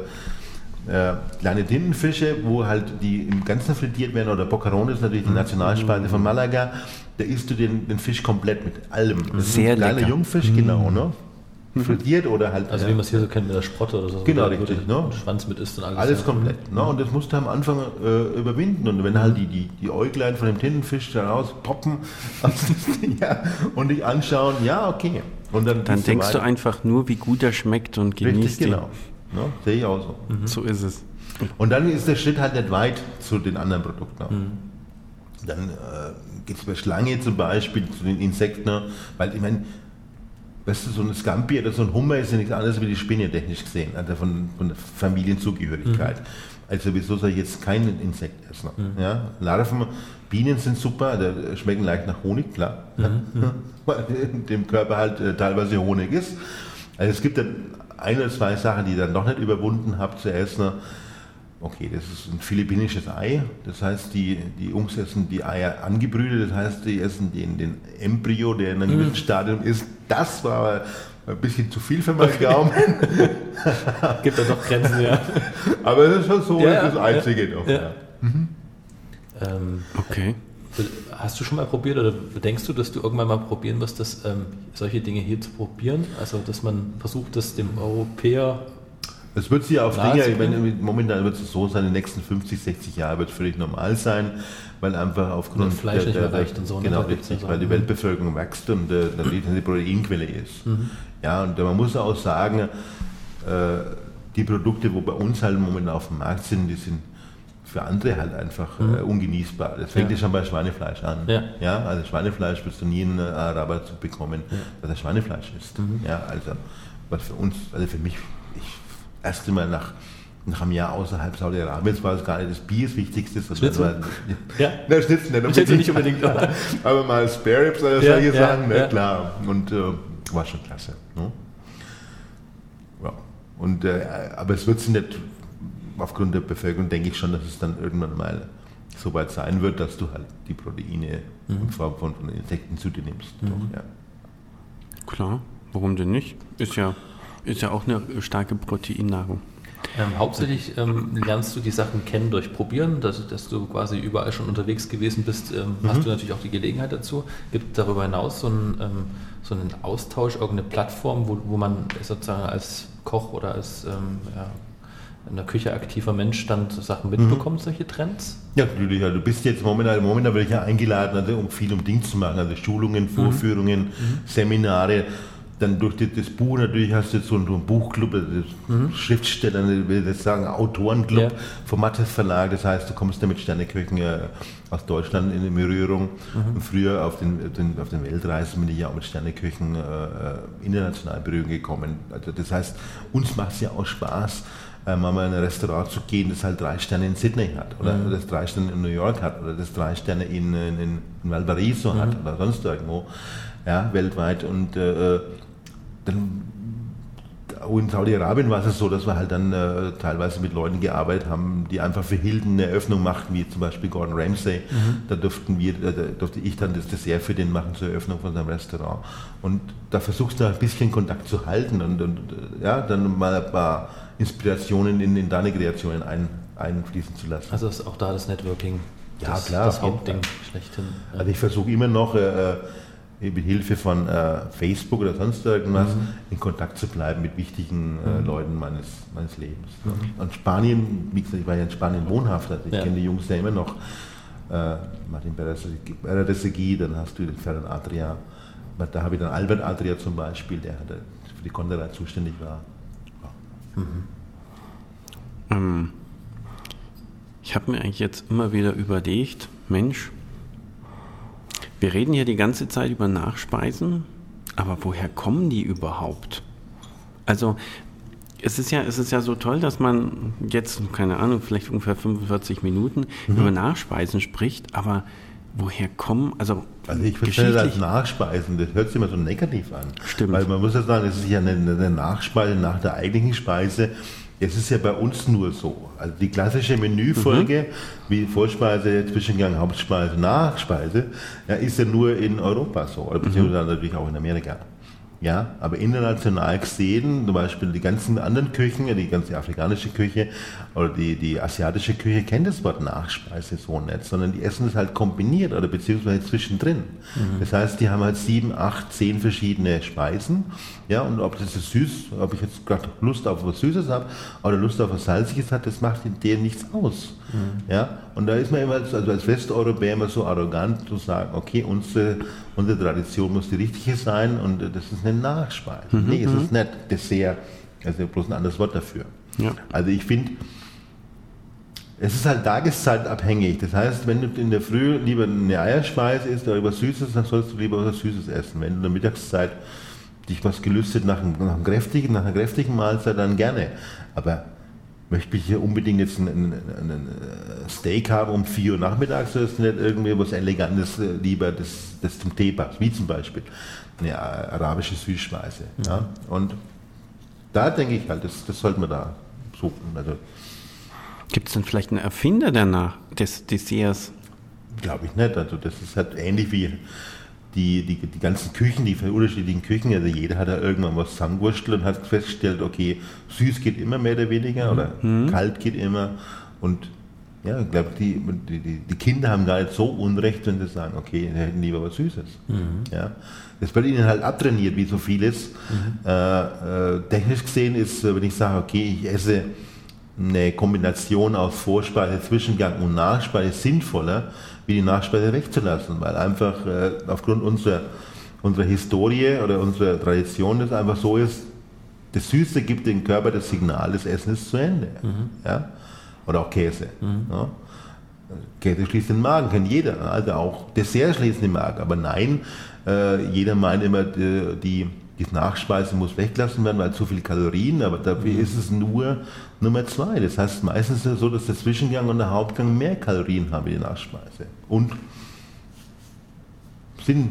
äh, kleine Tintenfische, wo halt die im Ganzen frittiert werden, oder Boccarone ist natürlich die mhm. Nationalspeise von Malaga, da isst du den, den Fisch komplett mit allem. Das Sehr ist ein kleiner lecker. Jungfisch, mhm. genau, ne? Mhm. Frittiert oder halt. Also, wie man es hier so kennt mit der Sprotte oder so. Genau, richtig. Ne? Schwanz mit isst und alles. Alles ja. komplett. Ne? Und das musst du am Anfang äh, überwinden. Und wenn halt die, die, die Äuglein von dem Tintenfisch da raus poppen (laughs) ja, und dich anschauen, ja, okay. Und dann, dann denkst du, du, einfach nur, wie gut er schmeckt und genießt Richtig, genau. Ne? Sehe ich auch so. Mhm. So ist es. Und dann ist der Schritt halt nicht weit zu den anderen Produkten. Mhm. Dann äh, geht es bei Schlange zum Beispiel, zu den Insekten, weil ich meine, weißt du, so ein Scampi oder so ein Hummer ist ja nichts anderes wie die Spinne technisch gesehen, also von, von der Familienzugehörigkeit. Mhm. Also wieso soll ich jetzt keinen Insekt essen? Mhm. Ja? Larven, Bienen sind super, da schmecken leicht nach Honig, klar. Mhm. (laughs) Weil in dem Körper halt äh, teilweise Honig ist. Also es gibt dann ein oder zwei Sachen, die ich dann noch nicht überwunden habe zu essen. Okay, das ist ein philippinisches Ei. Das heißt, die, die Jungs essen die Eier angebrütet. Das heißt, die essen den, den Embryo, der in einem mhm. gewissen Stadium ist. Das war ein bisschen zu viel für meinen Gaumen. (laughs) Gibt da doch Grenzen, ja. Aber es ist schon so ja, das Einzige ja. doch. Ja. Mhm. Ähm, okay. Hast du schon mal probiert oder denkst du, dass du irgendwann mal probieren wirst, das, ähm, solche Dinge hier zu probieren? Also, dass man versucht, das dem Europäer. Es wird sich auf Dinge, ich meine, momentan wird es so sein, in den nächsten 50, 60 Jahren wird es völlig normal sein, weil einfach aufgrund und Fleisch der, der, der, nicht und so. Genau, richtig, weil die Weltbevölkerung wächst und äh, dann die Proteinquelle ist. Mhm. Ja, und man muss auch sagen, äh, die Produkte, wo bei uns halt momentan auf dem Markt sind, die sind für andere halt einfach mhm. äh, ungenießbar. Das fängt ja. schon bei Schweinefleisch an. Ja. ja. also Schweinefleisch wirst du nie einen Araber zu bekommen, ja. dass er Schweinefleisch isst. Mhm. Ja, also was für uns, also für mich, ich erst einmal nach nach einem Jahr außerhalb Saudi-Arabiens war es gar nicht das Bier das Wichtigste. Das Schnitzel? War, (laughs) ja, ne, Schnitzel nicht unbedingt. nicht unbedingt aber, (laughs) aber mal Spare Ribs oder solche ja, Sachen, ne, klar. Und äh, war schon klasse. Ne? Ja. Und, äh, aber es wird sich nicht aufgrund der Bevölkerung denke ich schon, dass es dann irgendwann mal so weit sein wird, dass du halt die Proteine mhm. in Form von, von, Insekten zu dir nimmst. Mhm. Doch, ja. Klar, warum denn nicht? Ist ja, ist ja auch eine starke Proteinnahrung. Ähm, hauptsächlich ähm, lernst du die Sachen kennen durch Probieren, dass, dass du quasi überall schon unterwegs gewesen bist, ähm, mhm. hast du natürlich auch die Gelegenheit dazu. Gibt darüber hinaus so einen, ähm, so einen Austausch, irgendeine Plattform, wo, wo man sozusagen als Koch oder als ähm, ja, in der Küche aktiver Mensch dann Sachen mitbekommt, mhm. solche Trends? Ja, natürlich. Also du bist jetzt momentan, momentan werde ich ja eingeladen, also um viel um Dinge zu machen, also Schulungen, mhm. Vorführungen, mhm. Seminare. Dann durch das Buch natürlich hast du jetzt so einen Buchclub, also mhm. Schriftsteller, will ich sagen, Autorenclub ja. vom Mattes Verlag. Das heißt, du kommst da mit Sterneköchen äh, aus Deutschland in Berührung. Mhm. Und früher auf den, den, auf den Weltreisen bin ich ja auch mit Sterneköchen äh, äh international in Berührung gekommen. Also das heißt, uns macht es ja auch Spaß, äh, mal in ein Restaurant zu gehen, das halt drei Sterne in Sydney hat oder mhm. das drei Sterne in New York hat oder das drei Sterne in, in, in Valparaiso mhm. hat oder sonst irgendwo, ja, weltweit und äh, dann in Saudi-Arabien war es so, dass wir halt dann äh, teilweise mit Leuten gearbeitet haben, die einfach für Hilden eine Eröffnung machten, wie zum Beispiel Gordon Ramsay. Mhm. Da durften wir, äh, da durfte ich dann das Dessert für den machen zur Eröffnung von seinem Restaurant. Und da versuchst du ein bisschen Kontakt zu halten und, und ja, dann mal ein paar Inspirationen in, in deine Kreationen ein, einfließen zu lassen. Also ist auch da das Networking ja, das, klar, das Hauptding schlechthin. Ja. Also ich versuche immer noch äh, äh mit Hilfe von äh, Facebook oder sonst irgendwas mhm. in Kontakt zu bleiben mit wichtigen äh, mhm. Leuten meines, meines Lebens. Mhm. Und Spanien, wie gesagt, ich war ja in Spanien wohnhaft, also ich ja. kenne die Jungs ja immer noch. Äh, Martin Beresegui, dann hast du den Ferran Adria. Da habe ich dann Albert Adria zum Beispiel, der für die Konrad zuständig war. Ja. Mhm. Ähm, ich habe mir eigentlich jetzt immer wieder überlegt, Mensch, wir reden hier die ganze Zeit über Nachspeisen, aber woher kommen die überhaupt? Also es ist ja, es ist ja so toll, dass man jetzt, keine Ahnung, vielleicht ungefähr 45 Minuten mhm. über Nachspeisen spricht, aber woher kommen, also also ich verstehe das Nachspeisen, das hört sich immer so negativ an. Stimmt. Weil man muss ja sagen, es ist ja eine, eine Nachspeise nach der eigentlichen Speise es ist ja bei uns nur so. Also die klassische Menüfolge, mhm. wie Vorspeise, Zwischengang, Hauptspeise, Nachspeise, ja, ist ja nur in Europa so, oder beziehungsweise mhm. natürlich auch in Amerika. Ja, aber international gesehen, zum Beispiel die ganzen anderen Küchen, die ganze afrikanische Küche oder die, die asiatische Küche kennt das Wort Nachspeise so nicht, sondern die essen es halt kombiniert oder beziehungsweise zwischendrin. Mhm. Das heißt, die haben halt sieben, acht, zehn verschiedene Speisen. Ja, und ob das ist süß, ob ich jetzt gerade Lust auf was Süßes habe oder Lust auf was Salziges hat, das macht in denen nichts aus. Mhm. Ja, und da ist man immer also als Westeuropäer immer so arrogant zu sagen, okay, unsere, unsere Tradition muss die richtige sein und das ist eine Nachspeise. Mhm. Nee, es ist nicht Dessert, also bloß ein anderes Wort dafür. Ja. Also ich finde, es ist halt tageszeitabhängig. Das heißt, wenn du in der Früh lieber eine Eierspeise isst oder was Süßes, dann sollst du lieber was Süßes essen. Wenn du in der Mittagszeit dich was gelüstet nach, einem, nach, einem kräftigen, nach einer kräftigen Mahlzeit, dann gerne. Aber möchte ich hier unbedingt jetzt ein, Steak haben um 4 Uhr nachmittags, oder ist nicht irgendwie was Elegantes äh, lieber, das, das zum Tee passt, wie zum Beispiel eine arabische Süßspeise. Ja? Und da denke ich halt, das, das sollte man da suchen. Also, Gibt es denn vielleicht einen Erfinder danach des Desserts? Glaube ich nicht. Also das ist halt ähnlich wie die, die, die ganzen Küchen, die unterschiedlichen Küchen, also jeder hat da irgendwann was zusammengewurstelt und hat festgestellt, okay, süß geht immer mehr oder weniger oder mhm. kalt geht immer und ja, ich glaube, die, die, die, Kinder haben gar nicht so Unrecht, wenn sie sagen, okay, sie hätten lieber was Süßes. Mhm. Ja, das wird ihnen halt abtrainiert, wie so vieles. Mhm. Äh, äh, technisch gesehen ist, wenn ich sage, okay, ich esse eine Kombination aus Vorspeise, Zwischengang und Nachspeise sinnvoller, wie die Nachspeise wegzulassen, weil einfach äh, aufgrund unserer, unserer Historie oder unserer Tradition das einfach so ist, das Süße gibt dem Körper das Signal, das Essen ist zu Ende. Mhm. Ja? Oder auch Käse. Mhm. Ja? Käse schließt den Magen, kennt jeder. Also auch Dessert schließt den Magen. Aber nein, äh, jeder meint immer, die, die die Nachspeise muss weggelassen werden, weil zu viel Kalorien, aber dafür mhm. ist es nur Nummer zwei. Das heißt, meistens ist es so, dass der Zwischengang und der Hauptgang mehr Kalorien haben wie die Nachspeise. Und Sinn,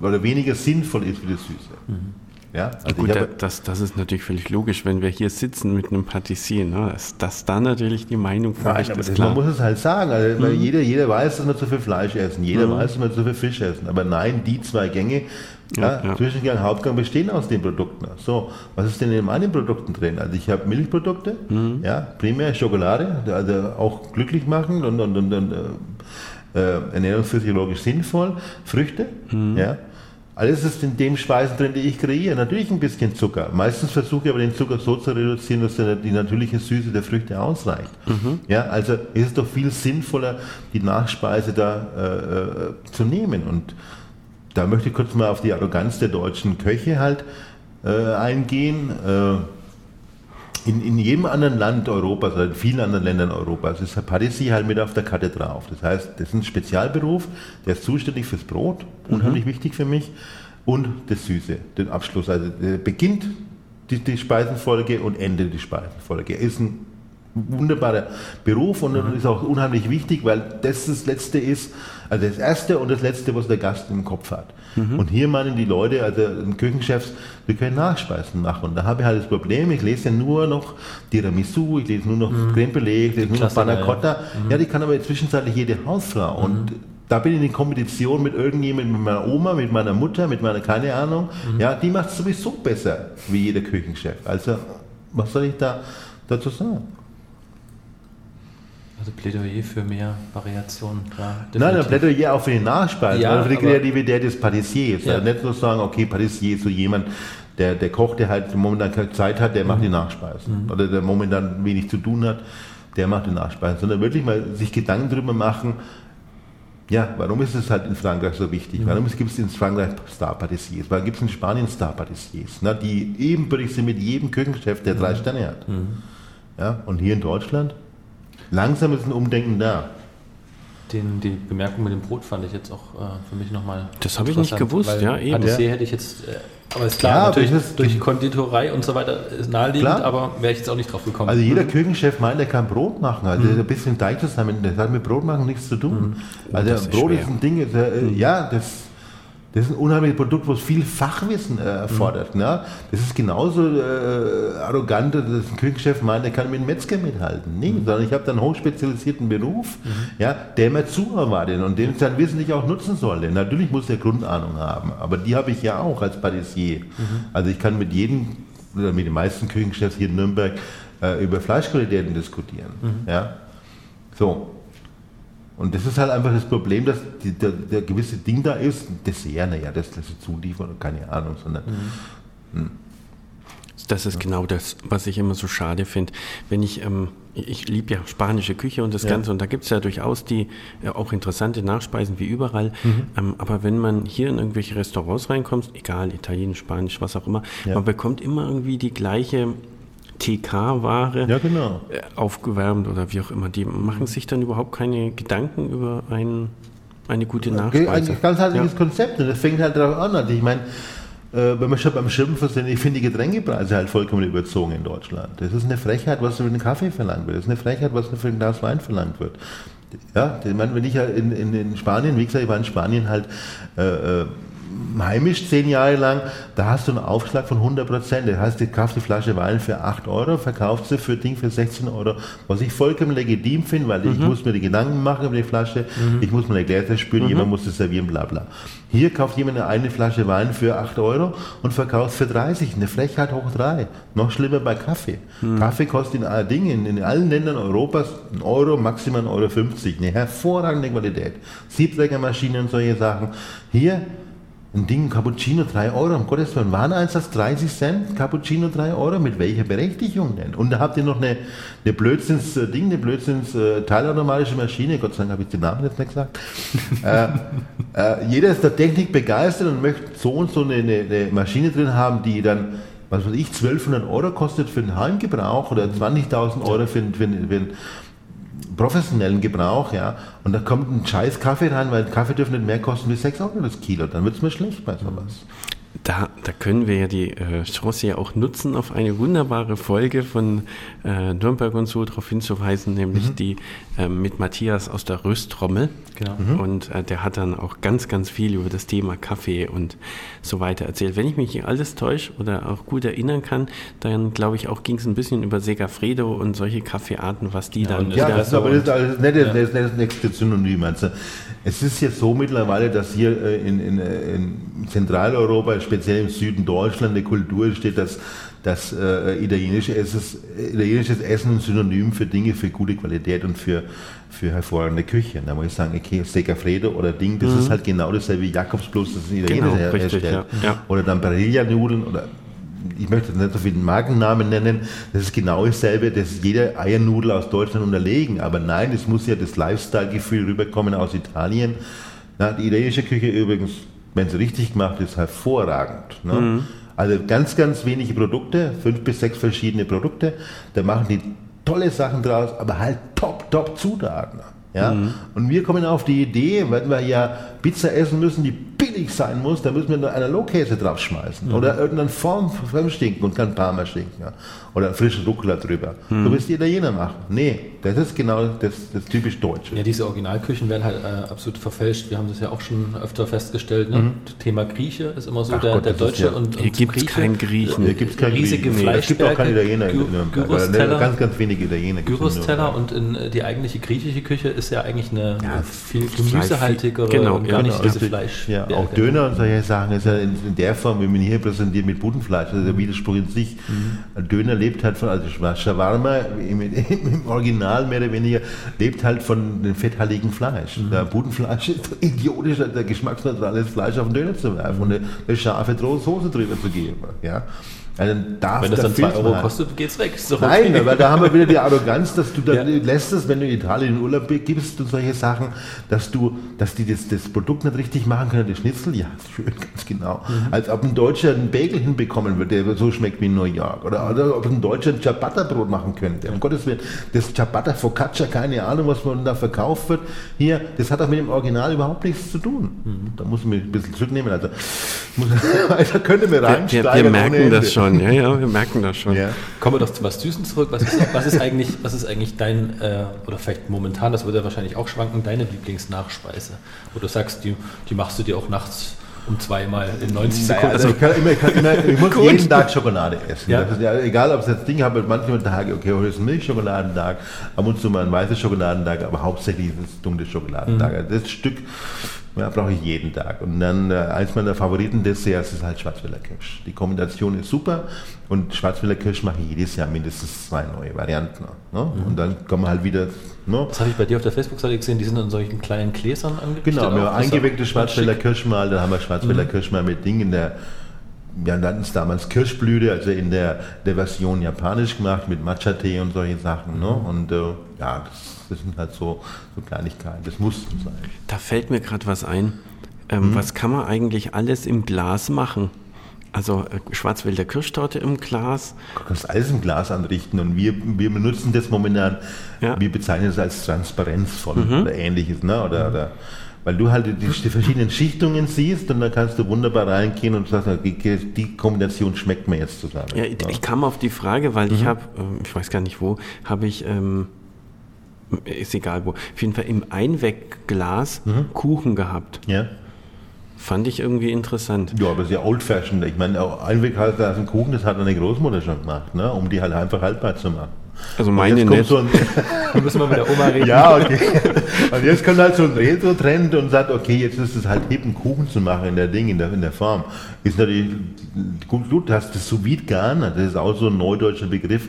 oder weniger sinnvoll ist wie das Süße. Mhm. Ja, also Gut, das, das ist natürlich völlig logisch, wenn wir hier sitzen mit einem Patissier, ne, dass, dass da natürlich die Meinung vielleicht ist klar. Man muss es halt sagen, also mhm. jeder, jeder weiß, dass wir zu viel Fleisch essen, jeder mhm. weiß, dass wir zu viel Fisch essen, aber nein, die zwei Gänge, ja, ja. Zwischengang, Hauptgang bestehen aus den Produkten. So, was ist denn in meinen Produkten drin? Also ich habe Milchprodukte, mhm. ja, primär Schokolade, also auch glücklich machen und, und, und, und äh, ernährungsphysiologisch sinnvoll, Früchte, mhm. ja, alles ist in dem Speisen drin, die ich kreiere. Natürlich ein bisschen Zucker. Meistens versuche ich aber den Zucker so zu reduzieren, dass die natürliche Süße der Früchte ausreicht. Mhm. Ja, also ist es doch viel sinnvoller, die Nachspeise da äh, äh, zu nehmen. Und da möchte ich kurz mal auf die Arroganz der deutschen Köche halt äh, eingehen. Äh, in, in jedem anderen Land Europas, oder in vielen anderen Ländern Europas, ist Pâtisserie halt mit auf der Karte drauf. Das heißt, das ist ein Spezialberuf, der ist zuständig fürs Brot, unheimlich mhm. wichtig für mich, und das Süße, den Abschluss. Also beginnt die, die Speisenfolge und endet die Speisenfolge. Ist ein wunderbarer Beruf und mhm. ist auch unheimlich wichtig, weil das das Letzte ist, also das Erste und das Letzte, was der Gast im Kopf hat. Mhm. Und hier meinen die Leute, also Küchenchefs, wir können Nachspeisen machen. Und da habe ich halt das Problem, ich lese ja nur noch Tiramisu, ich lese nur noch mhm. Creme Brûlée, ich lese nur noch Panna Cotta. Ja. Mhm. ja, die kann aber zwischenzeitlich jede Hausfrau. Und mhm. da bin ich in Kompetition mit irgendjemandem, mit meiner Oma, mit meiner Mutter, mit meiner, keine Ahnung. Mhm. Ja, die macht es sowieso besser wie jeder Küchenchef. Also, was soll ich da dazu sagen? Also Plädoyer für mehr Variation, klar. Definitiv. Nein, ein Plädoyer auch für die Nachspeise, ja, also für die Kreativität des Patissiers. Ja. Also nicht nur sagen, okay, Patissier ist so jemand, der, der Koch, der halt momentan keine Zeit hat, der mhm. macht die Nachspeisen. Mhm. Oder der momentan wenig zu tun hat, der macht die Nachspeisen. Sondern wirklich mal sich Gedanken darüber machen, ja, warum ist es halt in Frankreich so wichtig? Mhm. Warum gibt es in Frankreich Star-Patissiers? Warum gibt es in Spanien Star-Patissiers? Die ebenbürtig sind mit jedem Küchenchef, der drei mhm. Sterne hat. Mhm. Ja, und hier in Deutschland? Langsam ist ein Umdenken da. Den, die Bemerkung mit dem Brot fand ich jetzt auch äh, für mich nochmal. Das habe ich nicht gewusst, ja, eben. Patissier hätte ich jetzt. Äh, aber ist klar, ja, natürlich ist durch Konditorei und so weiter ist naheliegend, klar. aber wäre ich jetzt auch nicht drauf gekommen. Also jeder mhm. Küchenchef meint, er kann Brot machen. Also mhm. ein bisschen Teig zusammen, das hat mit Brot machen nichts zu tun. Mhm. Also ist Brot schwer. ist ein Ding, ist, äh, mhm. ja, das das ist ein unheimliches Produkt, was viel Fachwissen äh, erfordert. Mhm. Ne? Das ist genauso äh, arrogant, dass ein Küchenchef meint, er kann mit einem Metzger mithalten. Nee, mhm. sondern ich habe dann einen hochspezialisierten Beruf, mhm. ja, der mir zuarbeitet und den ich dann wissentlich auch nutzen sollte. Natürlich muss er Grundahnung haben, aber die habe ich ja auch als Patissier. Mhm. Also ich kann mit jedem, oder mit den meisten Küchenchefs hier in Nürnberg äh, über Fleischqualitäten diskutieren. Mhm. Ja? So, und das ist halt einfach das Problem, dass die, der, der, gewisse Ding da ist, Dessert, naja, das, das ist zuliefern, keine Ahnung, sondern. Mhm. Hm. Das ist genau das, was ich immer so schade finde. Wenn ich, ähm, ich liebe ja spanische Küche und das ja. Ganze, und da gibt es ja durchaus die äh, auch interessante Nachspeisen wie überall. Mhm. Ähm, aber wenn man hier in irgendwelche Restaurants reinkommt, egal, Italienisch, Spanisch, was auch immer, ja. man bekommt immer irgendwie die gleiche TK-Ware ja, genau. Äh, aufgewärmt oder wie auch immer. Die machen sich dann überhaupt keine Gedanken über ein, eine gute Nachspeise. Ein ganz heiliges ja. Konzept und das fängt halt darauf an. Also ich meine, äh, wenn wir schon beim Schimpfen sind, ich finde die Getränkepreise halt vollkommen überzogen in Deutschland. Das ist eine Frechheit, was für einen Kaffee verlangt wird. Das ist eine Frechheit, was für ein Glas Wein verlangt wird. Ja, ich meine, wenn ich in, in, in Spanien, wie gesagt, ich war in Spanien halt äh, äh heimisch zehn Jahre lang, da hast du einen Aufschlag von 100 Prozent. Das heißt, du kaufst die Flasche Wein für 8 Euro, verkaufst sie für Ding für 16 Euro, was ich vollkommen legitim finde, weil mhm. ich muss mir die Gedanken machen über die Flasche, mhm. ich muss meine Gläser spüren, mhm. jemand muss es servieren, bla bla. Hier kauft jemand eine Flasche Wein für 8 Euro und verkauft für 30, eine Frechheit hoch 3. Noch schlimmer bei Kaffee. Mhm. Kaffee kostet in, allen Dingen, in allen Ländern Europas 1 Euro, maximal 1,50 Euro. Eine hervorragende Qualität. Siebträgermaschinen und solche Sachen. Hier ein Ding, Cappuccino 3 Euro, um Gottes Willen, Wareneinsatz 30 Cent, Cappuccino 3 Euro, mit welcher Berechtigung denn? Und da habt ihr noch eine, eine Blödsinns-Ding, eine Blödsinns-teilautomatische Maschine, Gott sei Dank habe ich den Namen jetzt nicht gesagt. äh, äh, jeder ist der Technik begeistert und möchte so und so eine, eine, eine Maschine drin haben, die dann was weiß ich, 1200 Euro kostet für den Heimgebrauch oder 20.000 Euro für, für, für, für professionellen Gebrauch, ja, und da kommt ein scheiß Kaffee rein, weil Kaffee dürfen nicht mehr kosten wie 6 Euro das Kilo, dann wird es mir schlecht bei sowas. Da, da können wir ja die äh, Chance ja auch nutzen, auf eine wunderbare Folge von äh, Nürnberg und so darauf hinzuweisen, nämlich mhm. die äh, mit Matthias aus der Röstrommel. Genau. Mhm. Und äh, der hat dann auch ganz, ganz viel über das Thema Kaffee und so weiter erzählt. Wenn ich mich alles täusche oder auch gut erinnern kann, dann glaube ich auch ging es ein bisschen über Segafredo und solche Kaffeearten, was die ja, dann. Ja, das ist aber das, das, nicht, ja. das, das nächste Synonym. Also, es ist jetzt so mittlerweile, dass hier äh, in, in, äh, in Zentraleuropa, speziell im Süden Deutschland, eine Kultur steht, dass dass äh, italienische Essens, italienisches Essen ein Synonym für Dinge für gute Qualität und für, für hervorragende Küche. Da muss ich sagen, okay, Steak Alfredo oder Ding, das mhm. ist halt genau dasselbe wie Jakobsblues, das ein Italiener genau, herstellt. Ja. Ja. Oder dann Barilla-Nudeln oder ich möchte nicht so viele Markennamen nennen, das ist genau dasselbe, das ist jede Eiernudel aus Deutschland unterlegen. Aber nein, es muss ja das Lifestyle-Gefühl rüberkommen aus Italien. Na, die italienische Küche übrigens, wenn sie richtig gemacht ist, hervorragend. Ne? Mhm. Also ganz, ganz wenige Produkte, fünf bis sechs verschiedene Produkte. Da machen die tolle Sachen draus, aber halt top, top Zutaten. Ja? Mhm. Und wir kommen auf die Idee, wenn wir ja Pizza essen müssen, die billig sein muss, dann müssen wir nur Analogkäse draufschmeißen. Mhm. Oder irgendeine Form von Stinken und kein Parma stinken. Ja? Oder frischen Rucola drüber. Wie es die Italiener machen. Nee, das ist genau das, das typisch Deutsche. Ja, diese Originalküchen werden halt äh, absolut verfälscht. Wir haben das ja auch schon öfter festgestellt. Ne? Mhm. Thema Grieche ist immer so Ach der, Gott, der Deutsche ja, und, und Hier gibt es keinen Griechen. Hier gibt es keinen riesige Griechen. Nee, es gibt auch keine Italiener. Gyros-Teller. Ganz, ganz wenige Italiener. Gyros-Teller und in, äh, die eigentliche griechische Küche ist ja eigentlich eine ja, viel gemüsehaltigere genau, und gar ja, nicht diese Fleisch. Ja, auch Döner und solche Sachen ist ja in, in, der Form, wie man hier präsentiert mit Putenfleisch, das ist der mhm. Widerspruch in sich. Mhm. Döner lebt halt von, also Shawarma im, im, Original mehr oder weniger, lebt halt von dem fetthaltigen Fleisch. Mhm. Der Putenfleisch ist idiotisch, der geschmacksneutrales Fleisch auf den Döner zu werfen und eine, eine scharfe Soße drüber zu geben. Ja. Also darf, wenn das dann 2 Euro kostet, geht es weg. Okay. Nein, aber da haben wir wieder die Arroganz, dass du dann ja. lässt es, wenn du in Italien in Urlaub gibst und solche Sachen, dass du, dass die das, das Produkt nicht richtig machen können, das Schnitzel, ja, (laughs) schön, ganz genau. Mhm. Als ob ein Deutscher einen Bagel hinbekommen würde, der so schmeckt wie in New York. Oder, oder ob ein Deutscher ein Ciabatta-Brot machen könnte. Um Gottes Willen, das Ciabatta Focaccia, keine Ahnung, was man da verkauft wird. Hier, das hat auch mit dem Original überhaupt nichts zu tun. Mhm. Da muss man ein bisschen zurücknehmen. Also, (laughs) (laughs) da könnte man reinsteigen. Wir, wir merken das schon schon, ja, ja, wir merken das schon. Ja. Kommen wir doch zu was Süßen zurück. Was ist, was ist eigentlich, was ist eigentlich dein, äh, oder vielleicht momentan, das würde ja wahrscheinlich auch schwanken, deine Lieblingsnachspeise? Wo du sagst, die, die machst du dir auch nachts um zweimal in 90 Sekunden. Also ich, kann immer, ich, kann immer, ich muss (laughs) jeden Tag Schokolade essen. Ja. Ja, egal, ob es jetzt Ding habe, manchmal Tage, okay, heute ist ein Milchschekoladentag, ab und zu mal ein weißer Schokoladentag, aber hauptsächlich ist es dunkle Schokoladentag. Mhm. Das Stück ja, brauche ich jeden Tag. Und dann äh, eins meiner Favoriten-Desserts ist halt Schwarzwälder Kirsch. Die Kombination ist super und Schwarzwälder Kirsch mache ich jedes Jahr mindestens zwei neue Varianten. Ne? Mhm. Und dann kommen wir halt wieder. Ne? Das habe ich bei dir auf der Facebook-Seite gesehen, die sind in solchen kleinen Gläsern angerichtet. Genau, wir haben eingeweckte Schwarzwälder Kirschmal, dann haben wir Schwarzwälder mhm. Kirschmal mit Ding in der wir nannten es damals Kirschblüte, also in der, der Version japanisch gemacht mit Matcha-Tee und solche Sachen. Ne? Mhm. Und äh, ja, das das sind halt so, so Kleinigkeiten. Das muss sein. Da fällt mir gerade was ein. Ähm, hm? Was kann man eigentlich alles im Glas machen? Also äh, Schwarzwälder Kirschtorte im Glas. Du kannst alles im Glas anrichten und wir, wir benutzen das momentan, ja. wir bezeichnen es als transparenzvoll mhm. oder ähnliches. Ne? Oder, oder, weil du halt die, die, verschiedenen Schichtungen siehst und dann kannst du wunderbar reingehen und sagst, okay, die Kombination schmeckt mir jetzt zusammen. Ja, ich, ich kam auf die Frage, weil mhm. ich habe, ähm, ich weiß gar nicht wo, habe ich ähm, ist egal wo, auf jeden Fall im Einwegglas mhm. Kuchen gehabt. Ja. Fand ich irgendwie interessant. Ja, aber sehr old-fashioned. Ich meine, Einwegglas und Kuchen, das hat eine Großmutter schon gemacht, ne? um die halt einfach haltbar zu machen. Also meine nicht. So ein (laughs) da müssen wir mit der Oma reden. Ja, okay. Und jetzt kommt halt so ein Retro-Trend und sagt, okay, jetzt ist es halt hip, einen Kuchen zu machen in der Ding, in der, in der Form. Ist natürlich gut, gut, hast das sous garn das ist auch so ein neudeutscher Begriff.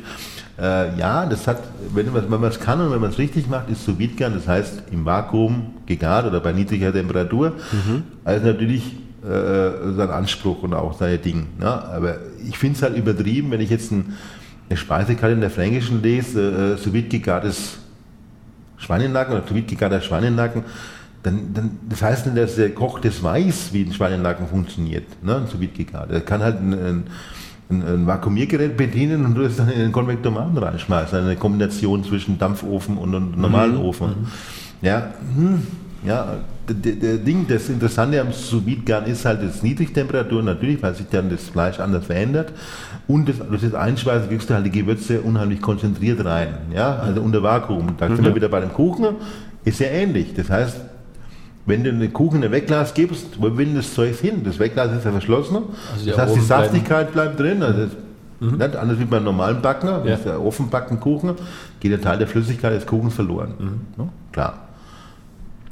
Äh, ja, das hat, wenn, man es kann und wenn man es richtig macht, ist sous gern, das heißt im Vakuum gegart oder bei niedriger Temperatur. Mhm. Also natürlich äh, sein Anspruch und auch seine Dinge. Ne? Aber ich finde es halt übertrieben, wenn ich jetzt ein, eine Speisekarte in der Fränkischen lese, äh, sous gegartes Schweinenacken oder sous gegarter Schweinenacken, dann, dann, das heißt nicht, dass der Koch das weiß, wie ein Schweinenacken funktioniert, ne? ein sous gegart. Er kann halt ein, ein ein, ein Vakuumiergerät bedienen und du es dann in den Konvektomaten reinschmeißen. Eine Kombination zwischen Dampfofen und, und normalen mhm. Ofen. Mhm. Ja, hm, ja, der, der, Ding, das Interessante am sous garn ist halt das Niedrigtemperatur natürlich, weil sich dann das Fleisch anders verändert. Und das, durch das Einschweißen kriegst du halt die Gewürze unheimlich konzentriert rein. Ja, also unter Vakuum. Da sind wir mhm. wieder bei dem Kuchen. Ist ja ähnlich. Das heißt, wenn du einen Kuchen in ein Wegglas gibst, wo will das Zeug hin? Das Wegglas ist ja verschlossen. Also das heißt, die Saftigkeit bleiben. bleibt drin. Also mhm. nicht anders wie beim normalen Backen, ja. der Ofenbacken Kuchen, geht der Teil der Flüssigkeit des Kuchens verloren. Mhm. Ja, klar.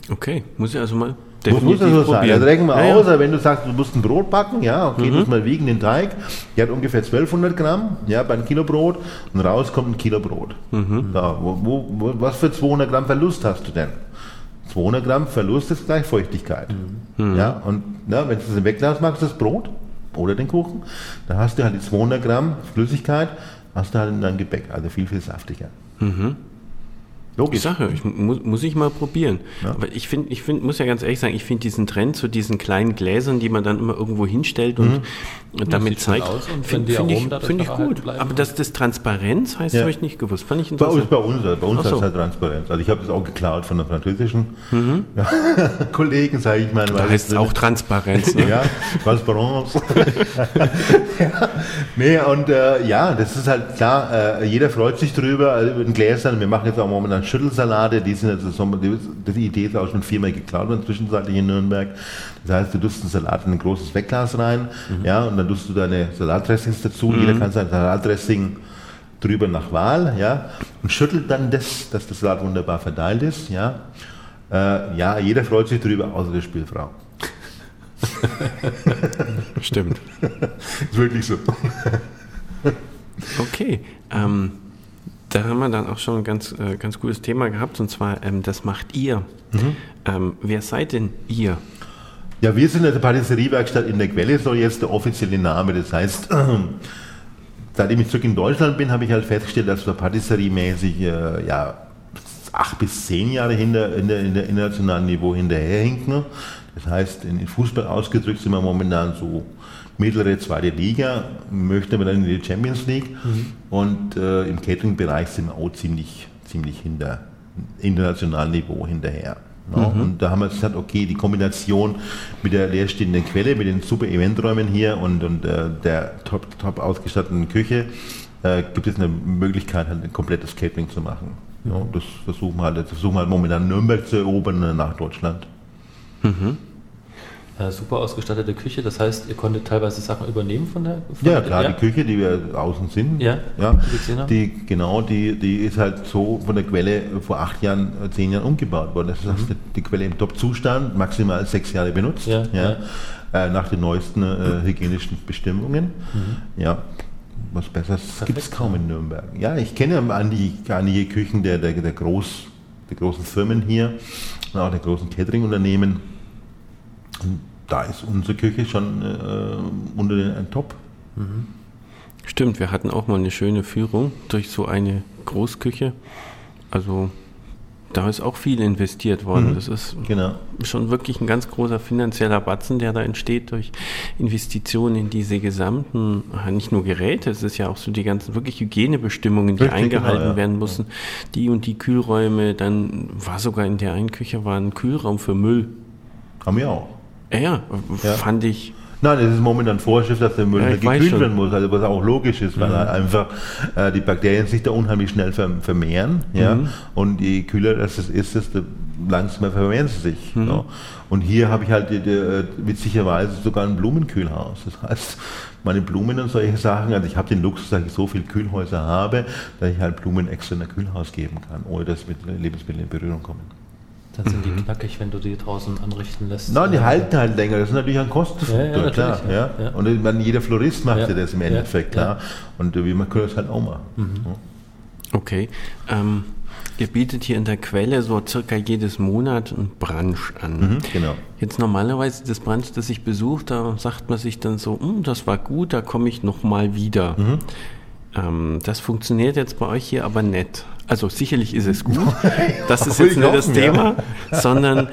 Okay, muss ich also mal das muss ja so sein. Das rechnen wir ja, aus, ja. wenn du sagst, du musst ein Brot backen, ja, okay, mhm. muss mal wiegen den Teig. Der hat ungefähr 1200 Gramm, ja, bei einem Kilo Brot und raus kommt ein Kilo Brot. Mhm. Da, wo, wo, was für 200 Gramm Verlust hast du denn? 200 Gramm Verlust ist gleich Feuchtigkeit. Mhm. Ja, und na, wenn du das im Wegglas machst, das Brot oder den Kuchen, dann hast du halt die 200 Gramm Flüssigkeit, hast du halt in deinem Gebäck, also viel, viel saftiger. Mhm. Logisch. Sache, ich, muss, muss ich mal probieren. Ja. Aber ich finde, ich find, muss ja ganz ehrlich sagen, ich finde diesen Trend zu diesen kleinen Gläsern, die man dann immer irgendwo hinstellt und, mhm. damit zeigt, finde find ich, find ich gut. Halt Aber das, das Transparenz heißt, ja. habe ich nicht gewusst. Fand ich interessant. Bei uns, bei uns, bei uns so. heißt halt Transparenz. Also ich habe das auch geklaut von der französischen mhm. ja, (laughs) Kollegen, sage ich mal. Da heißt es auch Transparenz. Ne? ja, Transparenz. (laughs) ja. Nee, und äh, ja, das ist halt klar, äh, jeder freut sich drüber, also in Gläsern. Wir machen jetzt auch momentan Schüttelsalate, die sind jetzt so, die, die Idee ist auch schon viermal geklaut worden, zwischenzeitlich in Nürnberg. Das heißt, du tust einen Salat in ein großes Wegglas rein, mhm. ja, und dann tust du deine Salatdressings dazu. Mhm. Jeder kann sein Salatdressing drüber nach Wahl, ja, und schüttelt dann das, dass das Salat wunderbar verteilt ist, ja. Äh, ja, jeder freut sich drüber, außer die Spielfrau. Stimmt. (laughs) ist wirklich so. okay. Ähm, da haben wir dann auch schon ein ganz, äh, ganz gutes Thema gehabt, und zwar, ähm, das macht ihr. Mhm. Ähm, wer seid denn ihr? Ja, wir sind eine Patisseriewerkstatt in der Quelle, soll jetzt der offizielle Name. Das heißt, (clears throat) seitdem ich zurück in Deutschland bin, habe ich halt festgestellt, dass wir patisseriemäßig äh, ja, acht bis zehn Jahre hinter, in der, in der internationalen Niveau hinterherhinken. Das heißt, in Fußball ausgedrückt sind wir momentan so mittlere zweite Liga, möchten aber dann in die Champions League mhm. und äh, im Catering-Bereich sind wir auch ziemlich, ziemlich hinter internationalen Niveau hinterher. Ja, mhm. Und da haben wir gesagt, okay, die Kombination mit der leerstehenden Quelle, mit den super Eventräumen hier und, und äh, der top, top ausgestatteten Küche, äh, gibt es eine Möglichkeit, halt ein komplettes Catering zu machen. Mhm. Das versuchen wir halt, das versuchen wir halt momentan Nürnberg zu erobern nach Deutschland. Mhm äh, super ausgestattete Küche. Das heißt, ihr konntet teilweise Sachen übernehmen von der. Von ja, klar, ja? die Küche, die wir außen sind. Ja, ja die, genau, die, die ist halt so von der Quelle vor acht Jahren, äh, zehn Jahren umgebaut worden. Das heißt, mhm. die Quelle im Top-Zustand, maximal sechs Jahre benutzt. Ja, ja. Äh, nach den neuesten äh, hygienischen Bestimmungen. Mhm. Ja, was Besseres gibt es kaum in Nürnberg. Ja, ich kenne einige, einige Küchen der, der, der, Groß, der großen Firmen hier und auch der großen Catering-Unternehmen da ist unsere Küche schon äh, unter den Top. Mhm. Stimmt, wir hatten auch mal eine schöne Führung durch so eine Großküche. Also da ist auch viel investiert worden. Mhm. Das ist genau. schon wirklich ein ganz großer finanzieller Batzen, der da entsteht durch Investitionen in diese gesamten, nicht nur Geräte, es ist ja auch so die ganzen wirklich Hygienebestimmungen, die Richtig, eingehalten genau, ja. werden mussten. Die und die Kühlräume, dann war sogar in der einen Küche war ein Kühlraum für Müll. Haben wir auch. Ja, ja, fand ich. Nein, es ist momentan Vorschrift, dass der Müll ja, gekühlt werden muss, also was auch logisch ist, weil mhm. halt einfach äh, die Bakterien sich da unheimlich schnell vermehren. Ja? Mhm. Und je kühler das ist, desto langsamer vermehren sie sich. Mhm. Ja? Und hier habe ich halt die, die, witzigerweise sogar ein Blumenkühlhaus. Das heißt, meine Blumen und solche Sachen, also ich habe den Luxus, dass ich so viele Kühlhäuser habe, dass ich halt Blumen extra in ein Kühlhaus geben kann, ohne dass mit Lebensmitteln in Berührung kommen. Dann sind die mhm. knackig, wenn du die draußen anrichten lässt. Nein, die halten halt länger. Das ist natürlich ein Kostenfaktor, ja, klar. Ja. ja. Und ich meine, jeder Florist macht ja, das im Endeffekt, klar. Und wir können das halt auch machen. Mhm. Okay. Ähm, ihr bietet hier in der Quelle so circa jedes Monat ein Brunch an. Mhm, genau. Jetzt normalerweise das Brunch, das ich besuche, da sagt man sich dann so, hm, das war gut, da komme ich nochmal wieder. Mhm. Ähm, das funktioniert jetzt bei euch hier aber nicht. Also sicherlich ist es gut. (laughs) Das ist jetzt nicht das Thema, (laughs) sondern,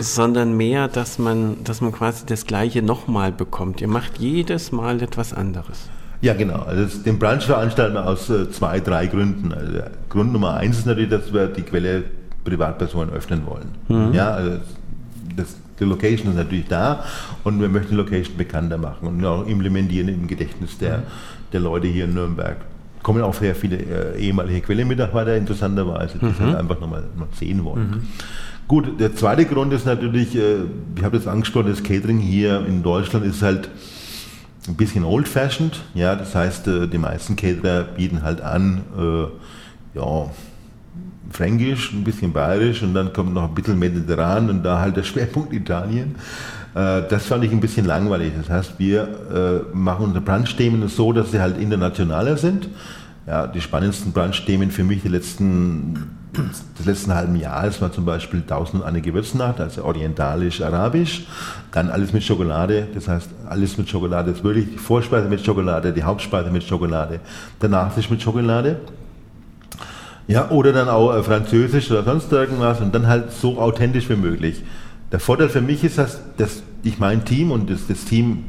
sondern mehr, dass man, dass man quasi das Gleiche nochmal bekommt. Ihr macht jedes Mal etwas anderes. Ja, genau. Also den Brunch veranstalten wir aus äh, zwei, drei Gründen. Also Grund Nummer eins ist natürlich, dass wir die Quelle Privatpersonen öffnen wollen. Mhm. Ja, also das, die Location ist natürlich da und wir möchten die Location bekannter machen und auch implementieren im Gedächtnis der, mhm. Der Leute hier in Nürnberg kommen auch sehr viele äh, ehemalige Quellenmitarbeiter interessanterweise, die mhm. das einfach nochmal noch sehen wollen. Mhm. Gut, der zweite Grund ist natürlich, äh, ich habe das angesprochen, das Catering hier in Deutschland ist halt ein bisschen old-fashioned. Ja, das heißt, äh, die meisten Caterer bieten halt an, äh, ja, Fränkisch, ein bisschen Bayerisch und dann kommt noch ein bisschen Mediterran und da halt der (laughs) Schwerpunkt Italien. Äh, das fand ich ein bisschen langweilig. Das heißt, wir äh, machen unsere Brunch-Themen so, dass sie halt internationaler sind. Ja, die spannendsten Brunch-Themen für mich die letzten, des letzten halben Jahres war zum Beispiel 1000 eine Gewürznacht, also orientalisch-arabisch. Dann alles mit Schokolade, das heißt alles mit Schokolade, das ist wirklich die Vorspeise mit Schokolade, die Hauptspeise mit Schokolade, der Nachtisch mit Schokolade. Ja, oder dann auch äh, Französisch oder sonst irgendwas und dann halt so authentisch wie möglich. Der Vorteil für mich ist, dass, dass ich mein Team und das, das Team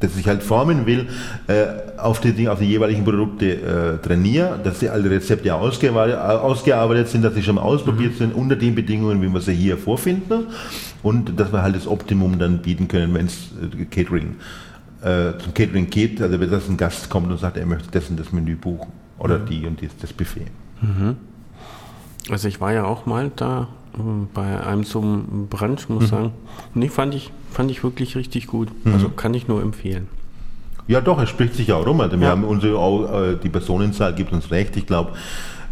dass ich halt formen will, äh, auf, die, auf die jeweiligen Produkte äh, trainiere, dass die alle Rezepte ausgearbeitet, ausgearbeitet sind, dass sie schon mal ausprobiert mhm. sind, unter den Bedingungen, wie wir sie hier vorfinden und dass wir halt das Optimum dann bieten können, wenn es äh, Catering äh, zum Catering geht, also wenn das ein Gast kommt und sagt, er möchte das und das Menü buchen oder mhm. die und die, das Buffet. Mhm. Also ich war ja auch mal da äh, bei einem so einem Brunch, muss mhm. sagen. Nee, fand ich, fand ich wirklich richtig gut. Mhm. Also kann ich nur empfehlen. Ja, doch, es spricht sich auch rum. Also wir ja. haben unsere, äh, die Personenzahl gibt uns recht. Ich glaube,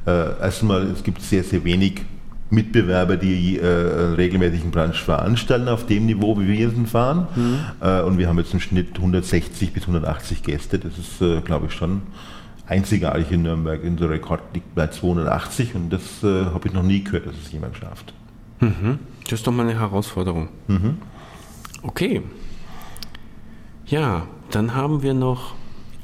äh, erstmal, es gibt sehr, sehr wenig Mitbewerber, die äh, regelmäßigen Brunch veranstalten auf dem Niveau, wie wir jetzt fahren. Mhm. Äh, und wir haben jetzt im Schnitt 160 bis 180 Gäste. Das ist, äh, glaube ich, schon einzigartig in Nürnberg. Unser Rekord liegt bei 280 und das äh, habe ich noch nie gehört, dass es jemand schafft. Mhm. Das ist doch mal eine Herausforderung. Mhm. Okay. Ja, dann haben wir noch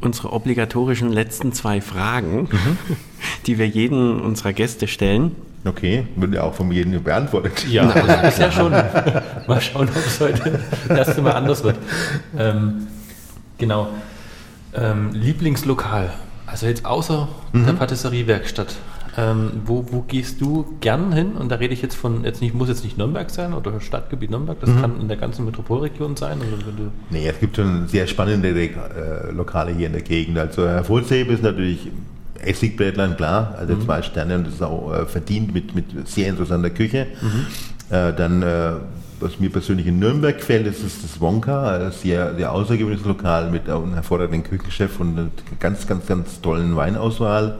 unsere obligatorischen letzten zwei Fragen, mhm. (laughs) die wir jeden unserer Gäste stellen. Okay, wird ja auch von jedem beantwortet. Ja, das ist ja schon. Mal schauen, ob es heute das erste Mal anders wird. Ähm, genau. Ähm, Lieblingslokal. Also jetzt außer mhm. der Patisseriewerkstatt. Ähm, wo, wo gehst du gern hin? Und da rede ich jetzt von, jetzt nicht, muss jetzt nicht Nürnberg sein oder Stadtgebiet Nürnberg, das mhm. kann in der ganzen Metropolregion sein. Du nee, es gibt schon sehr spannende äh, Lokale hier in der Gegend. Also Hervorzuheben ist natürlich Essigbrätlein, klar, also mhm. zwei Sterne und das ist auch äh, verdient mit, mit sehr interessanter Küche. Mhm. Äh, dann, äh, was mir persönlich in Nürnberg gefällt, ist, ist das Wonka, ein sehr, sehr außergewöhnliches Lokal mit einem hervorragenden Küchenchef und einer ganz, ganz, ganz tollen Weinauswahl.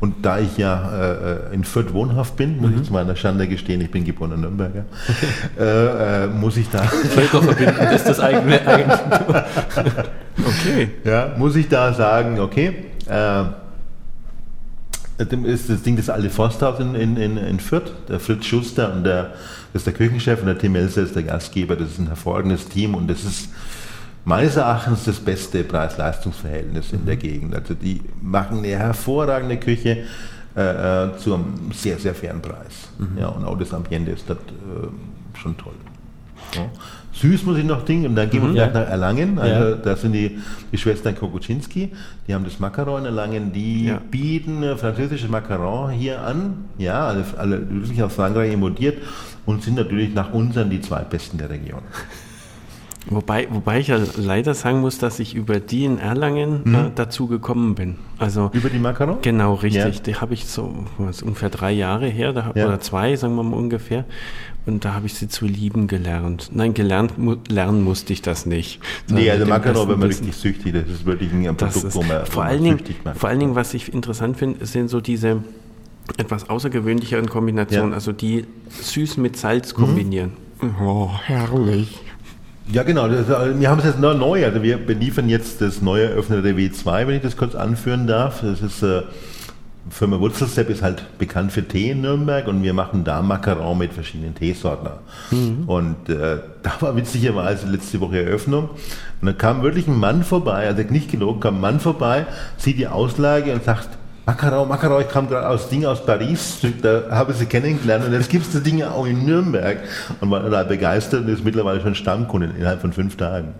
Und da ich ja äh, in Fürth wohnhaft bin, muss mhm. ich zu meiner Schande gestehen, ich bin geborener Nürnberger, äh, äh, muss ich da... (laughs) Völkerverbindend ist das eigene (laughs) Eigentum. okay. Ja, muss ich da sagen, okay, äh, ist das Ding das alte Forsthaus in, in, in, in Fürth, der Fritz Schuster und der, ist der Küchenchef und der Tim Elser ist der Gastgeber, das ist ein hervorragendes Team und das ist meines Erachtens das beste Preis-Leistungs-Verhältnis in der mhm. Gegend. Also die machen eine hervorragende Küche äh, äh, zu einem sehr, sehr fairen Preis. Mhm. Ja, und auch das Ambiente ist dort äh, schon toll. Ja. Süß muss ich noch und dann gehen wir mhm, vielleicht ja. nach Erlangen. Also ja. da sind die, die Schwestern Kokuczynski, die haben das Macaron in Erlangen, die ja. bieten äh, französisches Macaron hier an, ja, alle, alle wirklich aus Frankreich importiert und sind natürlich nach unseren die zwei besten der Region. Wobei, wobei ich ja leider sagen muss, dass ich über die in Erlangen mhm. äh, dazu gekommen bin. Also über die Macaron? Genau, richtig. Ja. Die habe ich so was, ungefähr drei Jahre her da, ja. oder zwei, sagen wir mal ungefähr. Und da habe ich sie zu lieben gelernt. Nein, gelernt mu lernen musste ich das nicht. Nee, also Macaron, wenn man richtig süchtig, das ist wirklich ein Produkt, ist, wo man, vor allen Dingen, macht. Vor allen Dingen, was ich interessant finde, sind so diese etwas außergewöhnlicheren Kombinationen, ja. also die süß mit Salz kombinieren. Mhm. Oh, herrlich. Ja, genau. Das, wir haben es jetzt neu. Also wir beliefern jetzt das neu eröffnete W2, wenn ich das kurz anführen darf. Das ist äh, Firma Wurzelsepp ist halt bekannt für Tee in Nürnberg und wir machen da Macaron mit verschiedenen Teesorten. Mhm. Und äh, (laughs) da war witzigerweise letzte Woche Eröffnung und dann kam wirklich ein Mann vorbei, also nicht gelogen, kam ein Mann vorbei, sieht die Auslage und sagt, Macarau, Macarau, ich kam gerade aus Ding aus Paris, da habe ich sie kennengelernt und jetzt gibt es das Ding auch in Nürnberg und war da begeistert und ist mittlerweile schon Stammkunde innerhalb von fünf Tagen.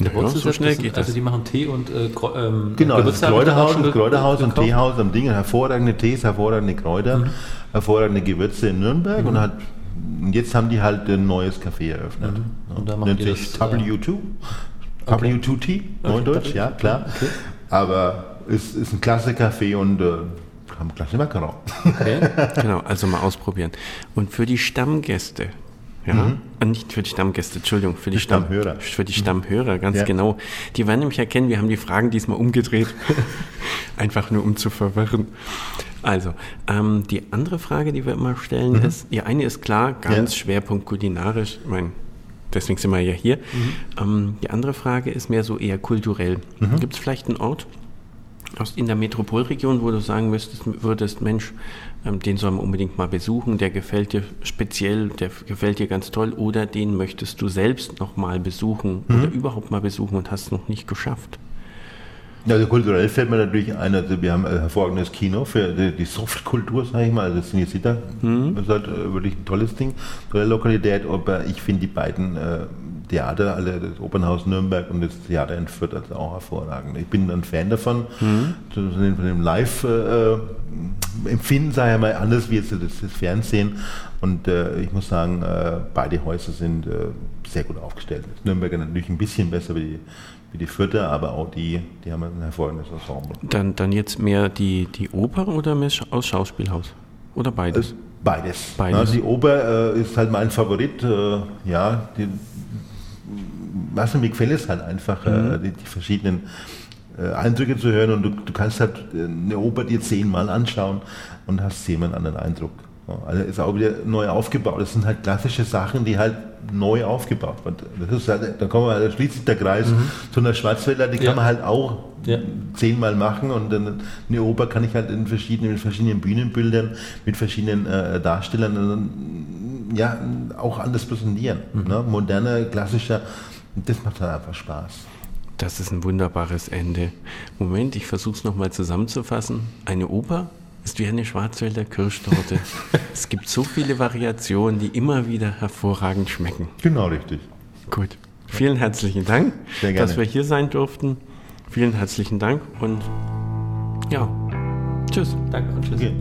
Ja, ja, so schnell geht das. Also die machen Tee und äh, ähm, Genau, das Kräuterhaus, das Kräuterhaus und Teehaus am Ding, hervorragende Tees, hervorragende Kräuter, mhm. hervorragende Gewürze in Nürnberg mhm. und hat und jetzt haben die halt ein neues Café eröffnet. Mhm. Und da machen Nennt die sich das, W2. Äh, W2T, Neudeutsch, okay. ja klar. Okay. Aber ist, ist ein klasse Café und äh, haben klasse Macaron. Okay. (laughs) genau, also mal ausprobieren. Und für die Stammgäste, ja, mhm. Äh, nicht für die Stammgäste, Entschuldigung, für die, die Stamm Stammhörer. Für die. Stammhörer, ganz ja. genau. Die werden nämlich erkennen, wir haben die Fragen diesmal umgedreht. (laughs) Einfach nur um zu verwirren. Also, ähm, die andere Frage, die wir immer stellen, mhm. ist, die eine ist klar, ganz ja. Schwerpunkt kulinarisch. Ich meine, deswegen sind wir ja hier. Mhm. Ähm, die andere Frage ist mehr so eher kulturell. Mhm. Gibt es vielleicht einen Ort, aus, in der Metropolregion, wo du sagen müsstest, würdest, Mensch, ähm, den soll man unbedingt mal besuchen, der gefällt dir speziell, der gefällt dir ganz toll, oder den möchtest du selbst noch mal besuchen mhm. oder überhaupt mal besuchen und hast es noch nicht geschafft? Also kulturell fällt mir natürlich ein, also wir haben ein hervorragendes Kino für die, Softkultur, sage ich mal, also das sind jetzt wieder, mhm. das ist halt äh, wirklich ein tolles Ding, tolle Lokalität, aber ich finde die beiden, äh, Theater, alle das Opernhaus Nürnberg und das Theater in Fürth also auch hervorragend. Ich bin ein Fan davon, mhm. von dem Live-Empfinden äh, sei ja mal anders wie jetzt das, Fernsehen. Und äh, ich muss sagen, äh, beide Häuser sind äh, sehr gut aufgestellt. Das Nürnberger natürlich ein bisschen besser wie die, wie die Fürther, aber auch die, die haben ein hervorragendes Ensemble. Dann, dann jetzt mehr die, die Oper oder mehr aus Schauspielhaus? Oder beides? Äh, beides. beides. Also die Oper äh, ist halt mein Favorit. Äh, ja, die, was mir gefällt es halt einfach, mhm. die, die, verschiedenen Eindrücke zu hören und du, du kannst halt eine Oper dir zehnmal anschauen und hast zehnmal einen anderen Eindruck. Also ist auch wieder neu aufgebaut. Das sind halt klassische Sachen, die halt neu aufgebaut werden. Halt, da kommen wir, da schließt sich der Kreis mhm. zu einer Schwarzwälder, die ja. kann man halt auch ja. zehnmal machen und dann eine Oper kann ich halt in verschiedenen, mit verschiedenen Bühnenbildern, mit verschiedenen äh, Darstellern dann, ja, auch anders präsentieren. Mhm. Ne? Moderner, klassischer, das macht halt einfach Spaß. Das ist ein wunderbares Ende. Moment, ich versuche es nochmal zusammenzufassen. Eine Oper ist wie eine Schwarzwälder Kirschtorte. (laughs) es gibt so viele Variationen, die immer wieder hervorragend schmecken. Genau richtig. Gut. Vielen herzlichen Dank, dass wir hier sein durften. Vielen herzlichen Dank und ja, tschüss. Danke und tschüss. Okay,